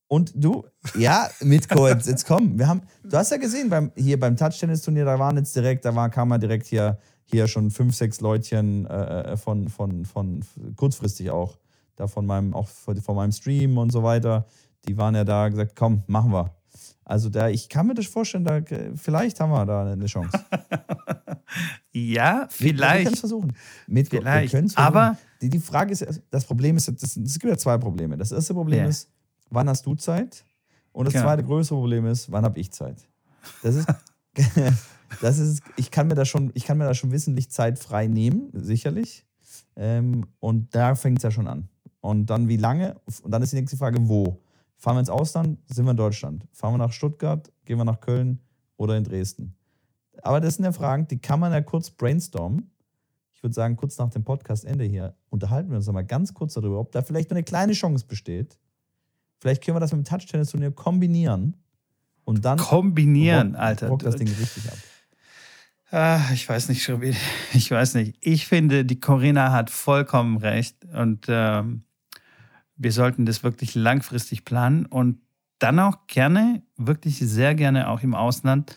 Und du, ja, Mitko, jetzt, jetzt komm. Wir haben, du hast ja gesehen, beim, hier beim Touch-Tennis-Turnier, da waren jetzt direkt, da war, kam man direkt hier, hier schon fünf, sechs Leutchen äh, äh von, von, von, kurzfristig auch, da von meinem, auch von meinem Stream und so weiter die waren ja da gesagt, komm, machen wir. Also da, ich kann mir das vorstellen, da, vielleicht haben wir da eine Chance. ja, vielleicht. Wir, wir können es versuchen. Mit, vielleicht. Versuchen. Aber die, die Frage ist, das Problem ist, es gibt ja zwei Probleme. Das erste Problem yeah. ist, wann hast du Zeit? Und das genau. zweite größere Problem ist, wann habe ich Zeit? Das ist, das ist, ich kann mir da schon, ich kann mir da schon wissentlich Zeit frei nehmen, sicherlich. Ähm, und da fängt es ja schon an. Und dann wie lange? Und dann ist die nächste Frage, wo? Fahren wir ins Ausland, sind wir in Deutschland. Fahren wir nach Stuttgart, gehen wir nach Köln oder in Dresden. Aber das sind ja Fragen, die kann man ja kurz brainstormen. Ich würde sagen, kurz nach dem Podcastende hier unterhalten wir uns nochmal ganz kurz darüber, ob da vielleicht nur eine kleine Chance besteht. Vielleicht können wir das mit dem Touch-Tennis-Turnier kombinieren und dann. Kombinieren, rock, Alter. Rock das Ding richtig ab. Ah, ich weiß nicht, Schrobi. Ich weiß nicht. Ich finde, die Corinna hat vollkommen recht. Und ähm, wir sollten das wirklich langfristig planen und dann auch gerne, wirklich sehr gerne auch im Ausland.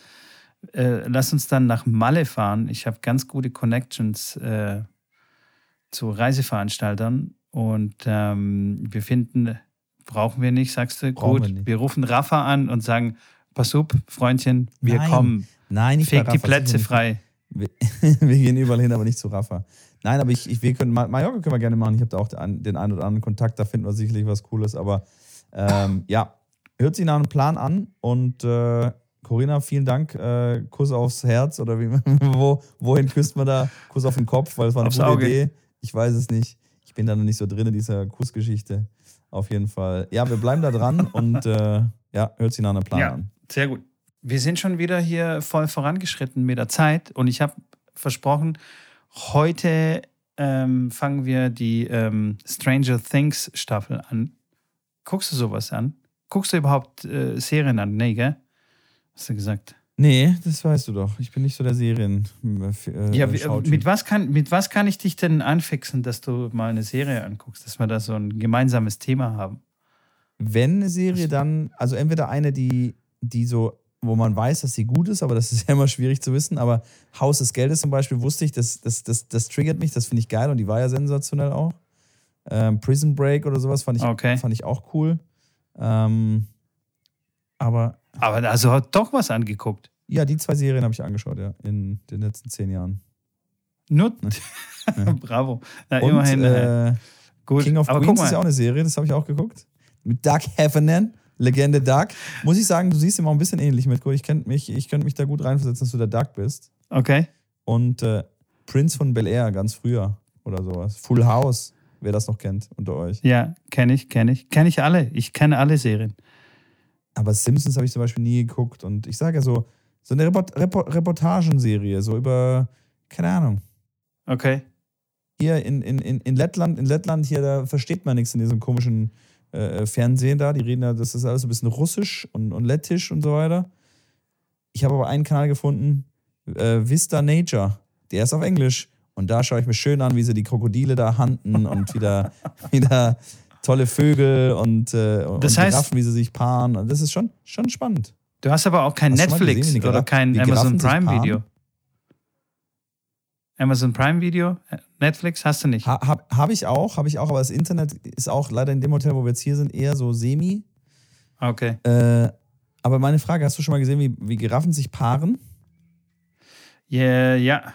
Äh, lass uns dann nach Malle fahren. Ich habe ganz gute Connections äh, zu Reiseveranstaltern und ähm, wir finden, brauchen wir nicht, sagst du, brauchen gut. Wir, wir, rufen Rafa an und sagen, pass up, Freundchen, wir Nein. kommen. Nein, nicht Feg die Plätze frei. Wir, wir, gehen überall hin, aber nicht zu Rafa. Nein, aber ich, ich wir können, Mallorca können wir gerne machen. Ich habe da auch den, den einen oder anderen Kontakt, da finden wir sicherlich was Cooles. Aber ähm, ja, hört sich nach einem Plan an. Und äh, Corinna, vielen Dank. Äh, Kuss aufs Herz oder wie, wo, wohin küsst man da? Kuss auf den Kopf, weil es war eine Aufs gute Auge. Idee. Ich weiß es nicht. Ich bin da noch nicht so drin in dieser Kussgeschichte. Auf jeden Fall. Ja, wir bleiben da dran und äh, ja, hört sich nach einem Plan ja, an. Sehr gut. Wir sind schon wieder hier voll vorangeschritten mit der Zeit und ich habe versprochen, Heute ähm, fangen wir die ähm, Stranger Things Staffel an. Guckst du sowas an? Guckst du überhaupt äh, Serien an? Nee, gell? Hast du gesagt? Nee, das weißt du doch. Ich bin nicht so der Serien. Äh, ja, mit was, kann, mit was kann ich dich denn anfixen, dass du mal eine Serie anguckst, dass wir da so ein gemeinsames Thema haben? Wenn eine Serie dann, also entweder eine, die, die so wo man weiß, dass sie gut ist, aber das ist ja immer schwierig zu wissen. Aber Haus des Geldes zum Beispiel wusste ich, das, das, das, das triggert mich, das finde ich geil und die war ja sensationell auch. Ähm, Prison Break oder sowas fand ich, okay. fand ich auch cool. Ähm, aber. Aber also hat doch was angeguckt. Ja, die zwei Serien habe ich angeschaut, ja, in den letzten zehn Jahren. Nur. Ja. Bravo. Na, und, immerhin. Äh, gut. King of aber Queens ist ja auch eine Serie, das habe ich auch geguckt. Mit Doug Heffernan. Legende Doug. Muss ich sagen, du siehst ihm auch ein bisschen ähnlich mit. Ich, mich, ich könnte mich da gut reinversetzen, dass du der Doug bist. Okay. Und äh, Prince von Bel Air, ganz früher oder sowas. Full House, wer das noch kennt unter euch. Ja, kenne ich, kenne ich. Kenne ich alle. Ich kenne alle Serien. Aber Simpsons habe ich zum Beispiel nie geguckt. Und ich sage ja so, so eine Report Report Reportagenserie, so über, keine Ahnung. Okay. Hier in, in, in Lettland, in Lettland hier, da versteht man nichts in diesem komischen äh, Fernsehen da. Die reden ja, das ist alles so ein bisschen russisch und, und lettisch und so weiter. Ich habe aber einen Kanal gefunden, äh, Vista Nature. Der ist auf Englisch. Und da schaue ich mir schön an, wie sie die Krokodile da handen und wieder, wieder tolle Vögel und, äh, das heißt, Giraffen, wie sie sich paaren. Und das ist schon, schon spannend. Du hast aber auch kein hast Netflix gesehen, oder kein Amazon Prime Video. Amazon Prime Video, Netflix hast du nicht? Ha, Habe hab ich auch, habe ich auch, aber das Internet ist auch leider in dem Hotel, wo wir jetzt hier sind, eher so semi. Okay. Äh, aber meine Frage, hast du schon mal gesehen, wie, wie Giraffen sich paaren? Yeah, ja.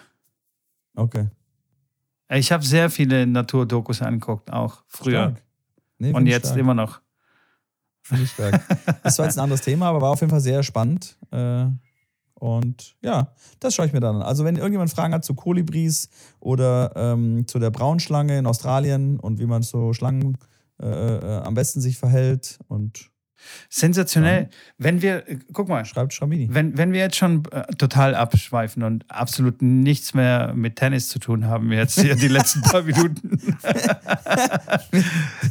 Okay. Ich habe sehr viele Naturdokus angeguckt, auch früher. Nee, Und jetzt stark. immer noch. Finde ich stark. Das war jetzt ein anderes Thema, aber war auf jeden Fall sehr spannend. Äh, und ja, das schaue ich mir dann an. Also, wenn irgendjemand Fragen hat zu Kolibris oder ähm, zu der Braunschlange in Australien und wie man so Schlangen äh, äh, am besten sich verhält und Sensationell. Wenn wir, äh, guck mal, schreibt Schrambini. Wenn, wenn wir jetzt schon äh, total abschweifen und absolut nichts mehr mit Tennis zu tun haben, jetzt hier die letzten paar Minuten.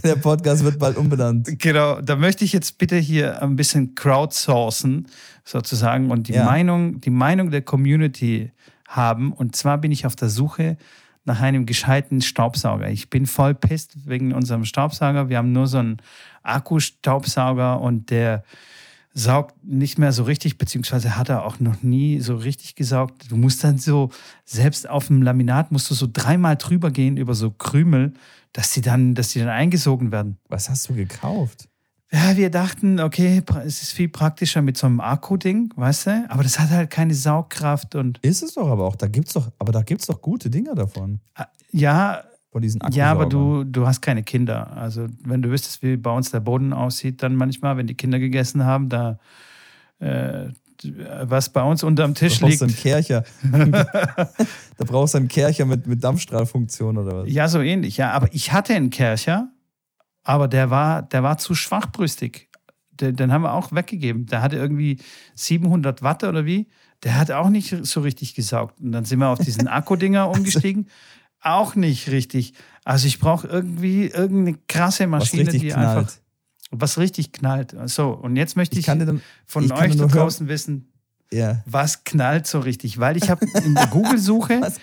Der Podcast wird bald umbenannt. Genau, da möchte ich jetzt bitte hier ein bisschen crowdsourcen, sozusagen, und die, ja. Meinung, die Meinung der Community haben. Und zwar bin ich auf der Suche nach einem gescheiten Staubsauger. Ich bin voll pisst wegen unserem Staubsauger. Wir haben nur so einen Akkustaubsauger und der saugt nicht mehr so richtig, beziehungsweise hat er auch noch nie so richtig gesaugt. Du musst dann so, selbst auf dem Laminat musst du so dreimal drüber gehen über so Krümel, dass sie dann, dass die dann eingesogen werden. Was hast du gekauft? Ja, wir dachten, okay, es ist viel praktischer mit so einem Akku-Ding, weißt du? Aber das hat halt keine Saugkraft und. Ist es doch aber auch. Da gibt's doch, aber da gibt's doch gute Dinger davon. Ah, ja. Von diesen Ja, aber du, du hast keine Kinder. Also, wenn du wüsstest, wie bei uns der Boden aussieht, dann manchmal, wenn die Kinder gegessen haben, da. Äh, was bei uns unterm Tisch liegt. Da brauchst du einen Kercher. da brauchst du einen Kercher mit, mit Dampfstrahlfunktion oder was? Ja, so ähnlich. Ja, aber ich hatte einen Kercher aber der war, der war zu schwachbrüstig. Den, den haben wir auch weggegeben. Der hatte irgendwie 700 Watt oder wie. Der hat auch nicht so richtig gesaugt. Und dann sind wir auf diesen Akkudinger umgestiegen. Auch nicht richtig. Also ich brauche irgendwie irgendeine krasse Maschine, die knallt. einfach was richtig knallt. So, und jetzt möchte ich, ich dann, von ich euch da draußen hören. wissen, ja. was knallt so richtig. Weil ich habe in der Google-Suche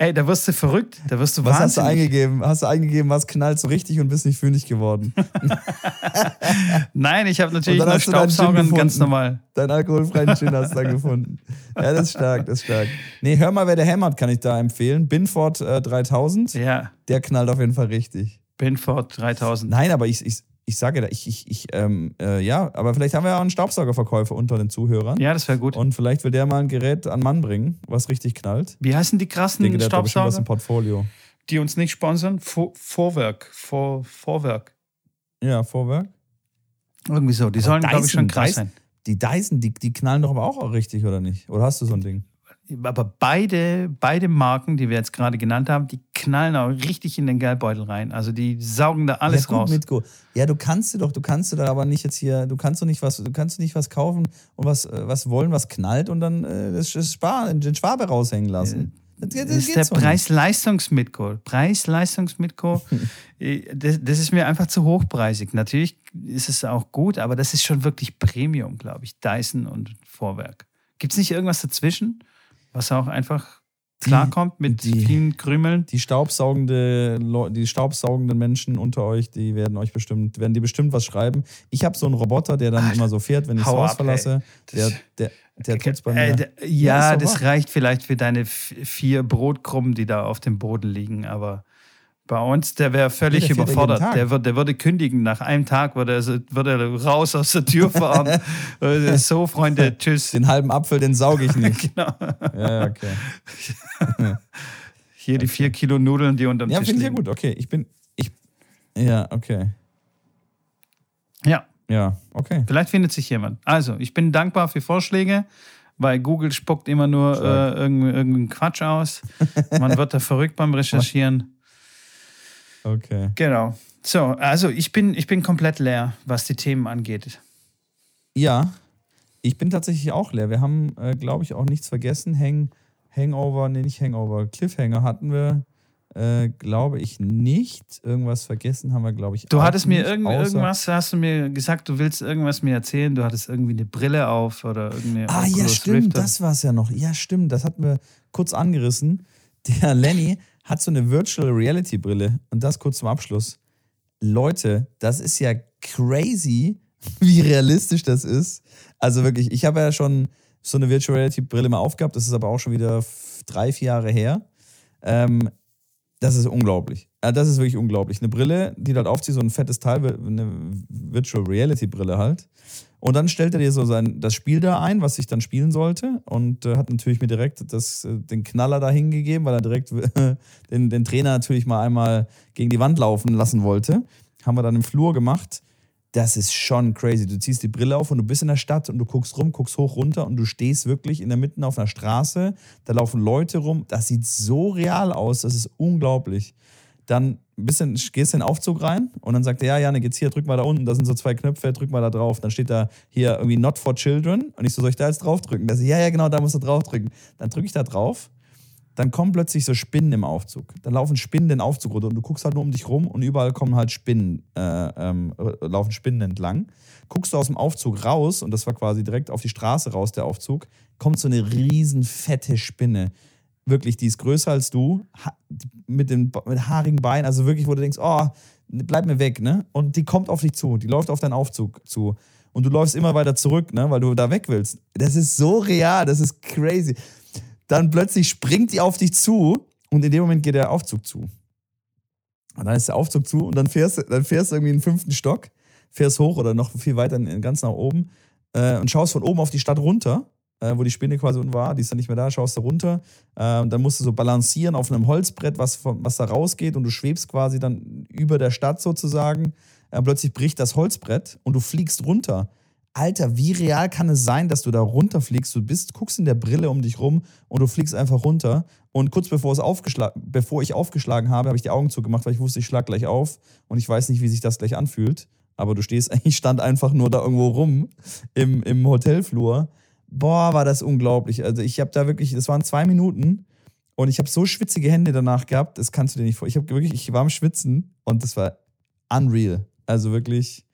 Ey, da wirst du verrückt, da wirst du Was wahnsinnig. hast du eingegeben? Hast du eingegeben, was knallt so richtig und bist nicht fündig geworden? Nein, ich habe natürlich nur Staubsauger ganz normal. Dein alkoholfreien Gin hast du dann gefunden. Ja, das ist stark, das ist stark. Nee, hör mal, wer der hämmert, kann ich da empfehlen. Binford äh, 3000. Ja. Der knallt auf jeden Fall richtig. Binford 3000. Nein, aber ich, ich, ich sage, ich, ich, ich ähm, äh, ja, aber vielleicht haben wir ja auch einen Staubsaugerverkäufer unter den Zuhörern. Ja, das wäre gut. Und vielleicht will der mal ein Gerät an Mann bringen, was richtig knallt. Wie heißen die krassen denke, der Staubsauger? was im Portfolio. Die uns nicht sponsern? Vor, Vorwerk. Vor, Vorwerk. Ja, Vorwerk. Irgendwie so. Die sollen, glaube ich, schon krass sein. Die Dyson, die, die knallen doch aber auch richtig, oder nicht? Oder hast du so ein Ding? Aber beide, beide Marken, die wir jetzt gerade genannt haben, die knallen auch richtig in den Geldbeutel rein. Also die saugen da alles ja, gut, raus. Mitko. Ja, du kannst du doch, du kannst du da aber nicht jetzt hier, du kannst doch nicht was, du kannst nicht was kaufen und was, äh, was wollen, was knallt und dann äh, das, das Spar, den Schwabe raushängen lassen. Das, das, das ist der Preis-Leistungs-Mitko. Preis-Leistungs-Mitko, äh, das, das ist mir einfach zu hochpreisig. Natürlich ist es auch gut, aber das ist schon wirklich Premium, glaube ich. Dyson und Vorwerk. Gibt es nicht irgendwas dazwischen? Was auch einfach klarkommt mit die, vielen Krümeln. Die staubsaugende, die staubsaugenden Menschen unter euch, die werden euch bestimmt, werden die bestimmt was schreiben. Ich habe so einen Roboter, der dann Ach, immer so fährt, wenn ich das Haus ab, verlasse. Der, der, der tut's bei mir. Äh, ja, ja das reicht vielleicht für deine vier Brotkrumen, die da auf dem Boden liegen, aber bei uns, der wäre völlig der überfordert. Der, wird, der würde kündigen. Nach einem Tag würde er, würde er raus aus der Tür fahren. so, Freunde, tschüss. Den halben Apfel, den sauge ich nicht. genau. Ja, okay. Hier die vier Kilo Nudeln, die unterm ja, Tisch liegen. Ja, finde ich ja gut. Okay, ich bin. Ich, ja, okay. Ja. Ja, okay. Vielleicht findet sich jemand. Also, ich bin dankbar für Vorschläge weil Google spuckt immer nur äh, irgendeinen Quatsch aus. Man wird da verrückt beim Recherchieren. Okay. Genau. So, also ich bin, ich bin komplett leer, was die Themen angeht. Ja, ich bin tatsächlich auch leer. Wir haben, äh, glaube ich, auch nichts vergessen. Hang, Hangover, nee, nicht Hangover, Cliffhanger hatten wir, äh, glaube ich, nicht. Irgendwas vergessen haben wir, glaube ich, Du hattest mir irgend, irgendwas, hast du mir gesagt, du willst irgendwas mir erzählen. Du hattest irgendwie eine Brille auf oder irgendwie. Ah, ja, stimmt, Rift. das war es ja noch. Ja, stimmt, das hatten wir kurz angerissen. Der Lenny hat so eine Virtual Reality Brille. Und das kurz zum Abschluss. Leute, das ist ja crazy, wie realistisch das ist. Also wirklich, ich habe ja schon so eine Virtual Reality Brille mal aufgehabt. Das ist aber auch schon wieder drei, vier Jahre her. Ähm, das ist unglaublich. Das ist wirklich unglaublich. Eine Brille, die du halt aufziehst, so ein fettes Teil, eine Virtual Reality Brille halt. Und dann stellt er dir so sein, das Spiel da ein, was ich dann spielen sollte. Und äh, hat natürlich mir direkt das, äh, den Knaller da hingegeben, weil er direkt den, den Trainer natürlich mal einmal gegen die Wand laufen lassen wollte. Haben wir dann im Flur gemacht das ist schon crazy. Du ziehst die Brille auf und du bist in der Stadt und du guckst rum, guckst hoch runter und du stehst wirklich in der Mitte auf einer Straße. Da laufen Leute rum. Das sieht so real aus. Das ist unglaublich. Dann bisschen, gehst in den Aufzug rein und dann sagt er, ja, Janik, jetzt hier, drück mal da unten, da sind so zwei Knöpfe, drück mal da drauf. Dann steht da hier irgendwie Not for Children und ich so, soll ich da jetzt draufdrücken? Da ja, ja, genau, da musst du draufdrücken. Dann drücke ich da drauf dann kommen plötzlich so Spinnen im Aufzug. Dann laufen Spinnen den Aufzug runter und du guckst halt nur um dich rum und überall kommen halt Spinnen, äh, ähm, laufen Spinnen entlang. Guckst du aus dem Aufzug raus und das war quasi direkt auf die Straße raus, der Aufzug, kommt so eine riesen fette Spinne. Wirklich, die ist größer als du, mit den mit haarigen Beinen, also wirklich, wo du denkst, oh, bleib mir weg, ne? Und die kommt auf dich zu, die läuft auf deinen Aufzug zu. Und du läufst immer weiter zurück, ne? Weil du da weg willst. Das ist so real, das ist crazy dann plötzlich springt die auf dich zu und in dem Moment geht der Aufzug zu. Und dann ist der Aufzug zu und dann fährst, dann fährst du irgendwie in den fünften Stock, fährst hoch oder noch viel weiter ganz nach oben äh, und schaust von oben auf die Stadt runter, äh, wo die Spinne quasi unten war, die ist dann nicht mehr da, schaust da runter. Äh, und dann musst du so balancieren auf einem Holzbrett, was, was da rausgeht und du schwebst quasi dann über der Stadt sozusagen. Äh, plötzlich bricht das Holzbrett und du fliegst runter. Alter, wie real kann es sein, dass du da runterfliegst? Du bist, guckst in der Brille um dich rum und du fliegst einfach runter. Und kurz bevor, es aufgeschlagen, bevor ich aufgeschlagen habe, habe ich die Augen zugemacht, weil ich wusste, ich schlag gleich auf. Und ich weiß nicht, wie sich das gleich anfühlt. Aber du stehst, ich stand einfach nur da irgendwo rum im, im Hotelflur. Boah, war das unglaublich. Also ich habe da wirklich, das waren zwei Minuten und ich habe so schwitzige Hände danach gehabt, das kannst du dir nicht vor. Ich habe wirklich, ich war am Schwitzen und das war unreal. Also wirklich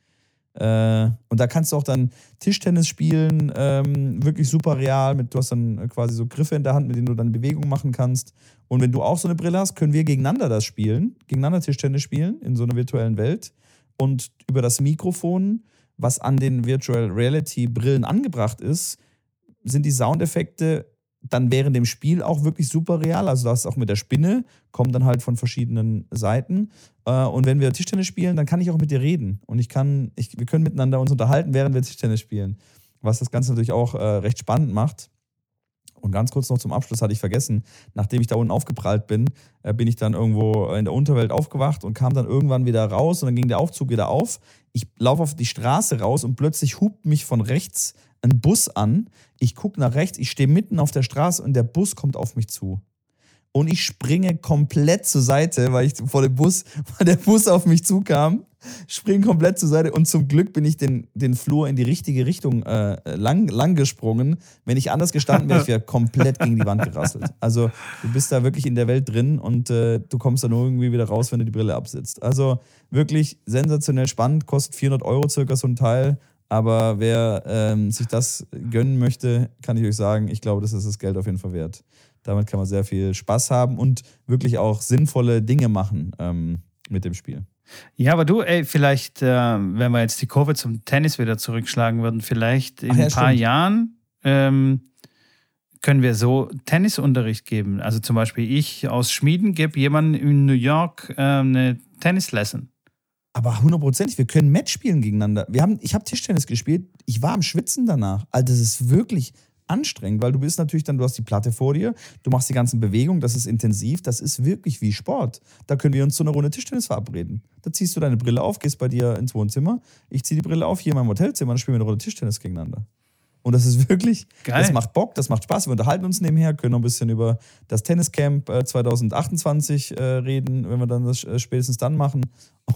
äh, und da kannst du auch dann Tischtennis spielen, ähm, wirklich super real. Mit, du hast dann quasi so Griffe in der Hand, mit denen du dann Bewegungen machen kannst. Und wenn du auch so eine Brille hast, können wir gegeneinander das spielen, gegeneinander Tischtennis spielen in so einer virtuellen Welt. Und über das Mikrofon, was an den Virtual Reality Brillen angebracht ist, sind die Soundeffekte dann während dem Spiel auch wirklich super real. Also das auch mit der Spinne, kommt dann halt von verschiedenen Seiten. Äh, und wenn wir Tischtennis spielen, dann kann ich auch mit dir reden. Und ich kann, ich, wir können miteinander uns unterhalten, während wir Tischtennis spielen. Was das Ganze natürlich auch äh, recht spannend macht. Und ganz kurz noch zum Abschluss hatte ich vergessen, nachdem ich da unten aufgeprallt bin, äh, bin ich dann irgendwo in der Unterwelt aufgewacht und kam dann irgendwann wieder raus und dann ging der Aufzug wieder auf. Ich laufe auf die Straße raus und plötzlich hupt mich von rechts ein Bus an. Ich gucke nach rechts, ich stehe mitten auf der Straße und der Bus kommt auf mich zu. Und ich springe komplett zur Seite, weil ich vor dem Bus, weil der Bus auf mich zukam, springe komplett zur Seite und zum Glück bin ich den, den Flur in die richtige Richtung äh, lang, lang gesprungen. Wenn ich anders gestanden wäre, ich wäre komplett gegen die Wand gerasselt. Also du bist da wirklich in der Welt drin und äh, du kommst dann irgendwie wieder raus, wenn du die Brille absitzt. Also wirklich sensationell spannend, kostet 400 Euro circa so ein Teil aber wer ähm, sich das gönnen möchte, kann ich euch sagen, ich glaube, das ist das Geld auf jeden Fall wert. Damit kann man sehr viel Spaß haben und wirklich auch sinnvolle Dinge machen ähm, mit dem Spiel. Ja, aber du, ey, vielleicht, äh, wenn wir jetzt die Kurve zum Tennis wieder zurückschlagen würden, vielleicht in ja, ein paar stimmt. Jahren ähm, können wir so Tennisunterricht geben. Also zum Beispiel ich aus Schmieden gebe jemandem in New York äh, eine Tennislesson. Aber hundertprozentig, wir können Match spielen gegeneinander. Wir haben, ich habe Tischtennis gespielt, ich war am Schwitzen danach. Also das ist wirklich anstrengend, weil du bist natürlich dann, du hast die Platte vor dir, du machst die ganzen Bewegungen, das ist intensiv, das ist wirklich wie Sport. Da können wir uns zu einer Runde Tischtennis verabreden. Da ziehst du deine Brille auf, gehst bei dir ins Wohnzimmer, ich ziehe die Brille auf, hier in meinem Hotelzimmer, dann spielen wir eine Runde Tischtennis gegeneinander. Und das ist wirklich, Geil. das macht Bock, das macht Spaß. Wir unterhalten uns nebenher, können noch ein bisschen über das Tenniscamp 2028 äh, äh, reden, wenn wir dann das äh, spätestens dann machen.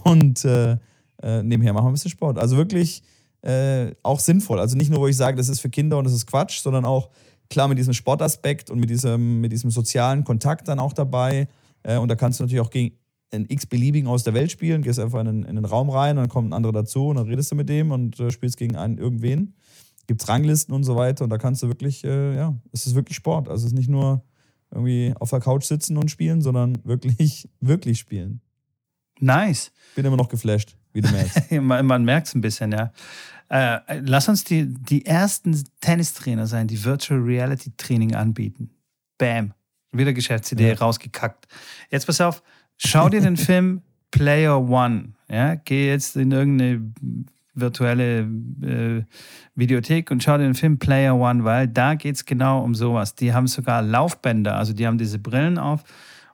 Und äh, äh, nebenher machen wir ein bisschen Sport. Also wirklich äh, auch sinnvoll. Also nicht nur, wo ich sage, das ist für Kinder und das ist Quatsch, sondern auch klar mit diesem Sportaspekt und mit diesem, mit diesem sozialen Kontakt dann auch dabei. und da kannst du natürlich auch gegen einen x-beliebigen aus der Welt spielen, gehst einfach in einen, in einen Raum rein und dann kommt ein anderer dazu und dann redest du mit dem und spielst gegen einen irgendwen gibt es Ranglisten und so weiter und da kannst du wirklich, äh, ja, es ist wirklich Sport. Also es ist nicht nur irgendwie auf der Couch sitzen und spielen, sondern wirklich, wirklich spielen. Nice. Bin immer noch geflasht, wie du merkst. man man merkt es ein bisschen, ja. Äh, lass uns die, die ersten Tennistrainer sein, die Virtual Reality Training anbieten. Bam. Wieder Geschäftsidee ja. rausgekackt. Jetzt pass auf, schau dir den Film Player One. Ja, geh jetzt in irgendeine virtuelle äh, Videothek und schau dir den Film Player One, weil da geht es genau um sowas. Die haben sogar Laufbänder, also die haben diese Brillen auf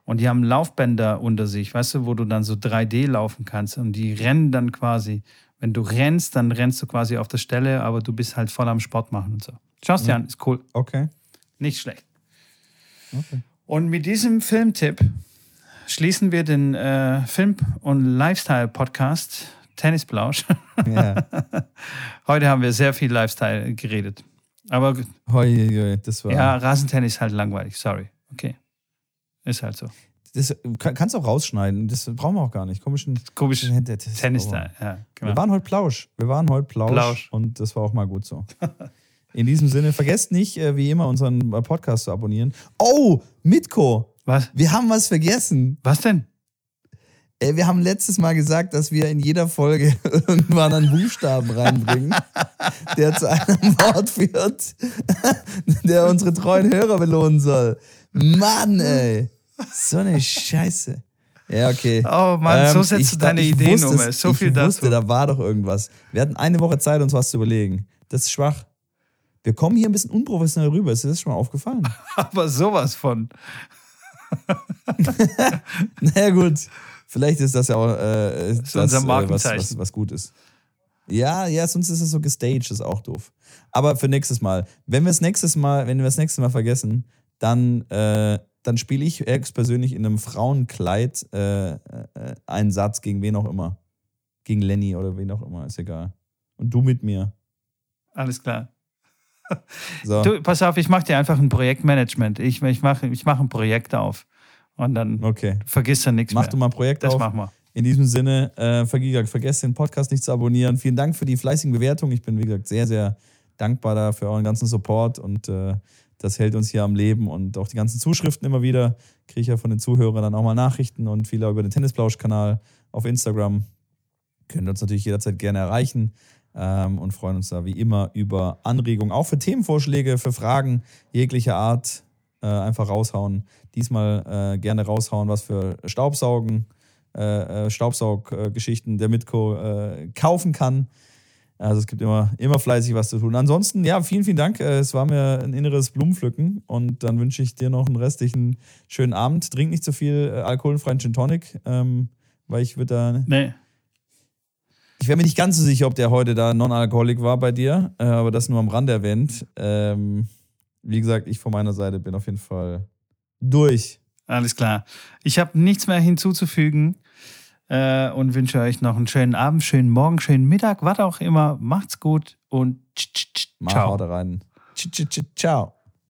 und die haben Laufbänder unter sich, weißt du, wo du dann so 3D laufen kannst und die rennen dann quasi. Wenn du rennst, dann rennst du quasi auf der Stelle, aber du bist halt voll am Sport machen und so. Schau dir ja. an, ist cool. Okay. Nicht schlecht. Okay. Und mit diesem Filmtipp schließen wir den äh, Film- und Lifestyle-Podcast Tennisblausch. Ja. Heute haben wir sehr viel Lifestyle geredet. Aber Hoi, das war. Ja, Rasentennis ist halt langweilig, sorry. Okay. Ist halt so. Das kannst du auch rausschneiden. Das brauchen wir auch gar nicht. Komischen, komischen Tennis-Style. Ja, genau. Wir waren heute Plausch. Wir waren heute Plausch, Plausch. Und das war auch mal gut so. In diesem Sinne, vergesst nicht, äh, wie immer, unseren Podcast zu abonnieren. Oh, Mitko. Was? Wir haben was vergessen. Was denn? Ey, wir haben letztes Mal gesagt, dass wir in jeder Folge irgendwann einen Buchstaben reinbringen, der zu einem Wort führt, der unsere treuen Hörer belohnen soll. Mann, ey. So eine Scheiße. Ja, okay. Oh Mann, ähm, so setzt du deine Ideen um. So viel ich dazu. wusste, da war doch irgendwas. Wir hatten eine Woche Zeit, uns was zu überlegen. Das ist schwach. Wir kommen hier ein bisschen unprofessionell rüber. Ist dir das schon mal aufgefallen? Aber sowas von. naja, gut. Vielleicht ist das ja auch äh, das, das. Äh, was, was, was gut ist. Ja, ja, sonst ist es so gestaged, ist auch doof. Aber für nächstes Mal, wenn wir es nächstes Mal, wenn wir das nächste Mal vergessen, dann, äh, dann spiele ich persönlich in einem Frauenkleid äh, äh, einen Satz gegen wen auch immer. Gegen Lenny oder wen auch immer, ist egal. Und du mit mir. Alles klar. So. Du, pass auf, ich mache dir einfach ein Projektmanagement. Ich, ich mache ich mach ein Projekt auf. Und dann okay. vergisst du nichts Mach mehr. du mal ein Projekt das auf. Das machen wir. In diesem Sinne, äh, vergesst den Podcast nicht zu abonnieren. Vielen Dank für die fleißigen Bewertungen. Ich bin, wie gesagt, sehr, sehr dankbar da für euren ganzen Support und äh, das hält uns hier am Leben und auch die ganzen Zuschriften immer wieder. Kriege ich ja von den Zuhörern dann auch mal Nachrichten und viele über den Tennisplausch-Kanal auf Instagram. Könnt uns natürlich jederzeit gerne erreichen ähm, und freuen uns da wie immer über Anregungen, auch für Themenvorschläge, für Fragen jeglicher Art. Äh, einfach raushauen. Diesmal äh, gerne raushauen, was für Staubsaugen, äh, äh Staubsauggeschichten der Mitko äh, kaufen kann. Also es gibt immer, immer fleißig was zu tun. Ansonsten, ja, vielen, vielen Dank. Äh, es war mir ein inneres Blumenpflücken und dann wünsche ich dir noch einen restlichen schönen Abend. Trink nicht zu so viel alkoholfreien Gin Tonic, ähm, weil ich würde da. Nee. Ich wäre mir nicht ganz so sicher, ob der heute da non-alkoholik war bei dir, aber das nur am Rand erwähnt. Ähm, wie gesagt, ich von meiner Seite bin auf jeden Fall durch. Alles klar. Ich habe nichts mehr hinzuzufügen äh, und wünsche euch noch einen schönen Abend, schönen Morgen, schönen Mittag, was auch immer. Macht's gut und ciao. Mach rein. Ciao.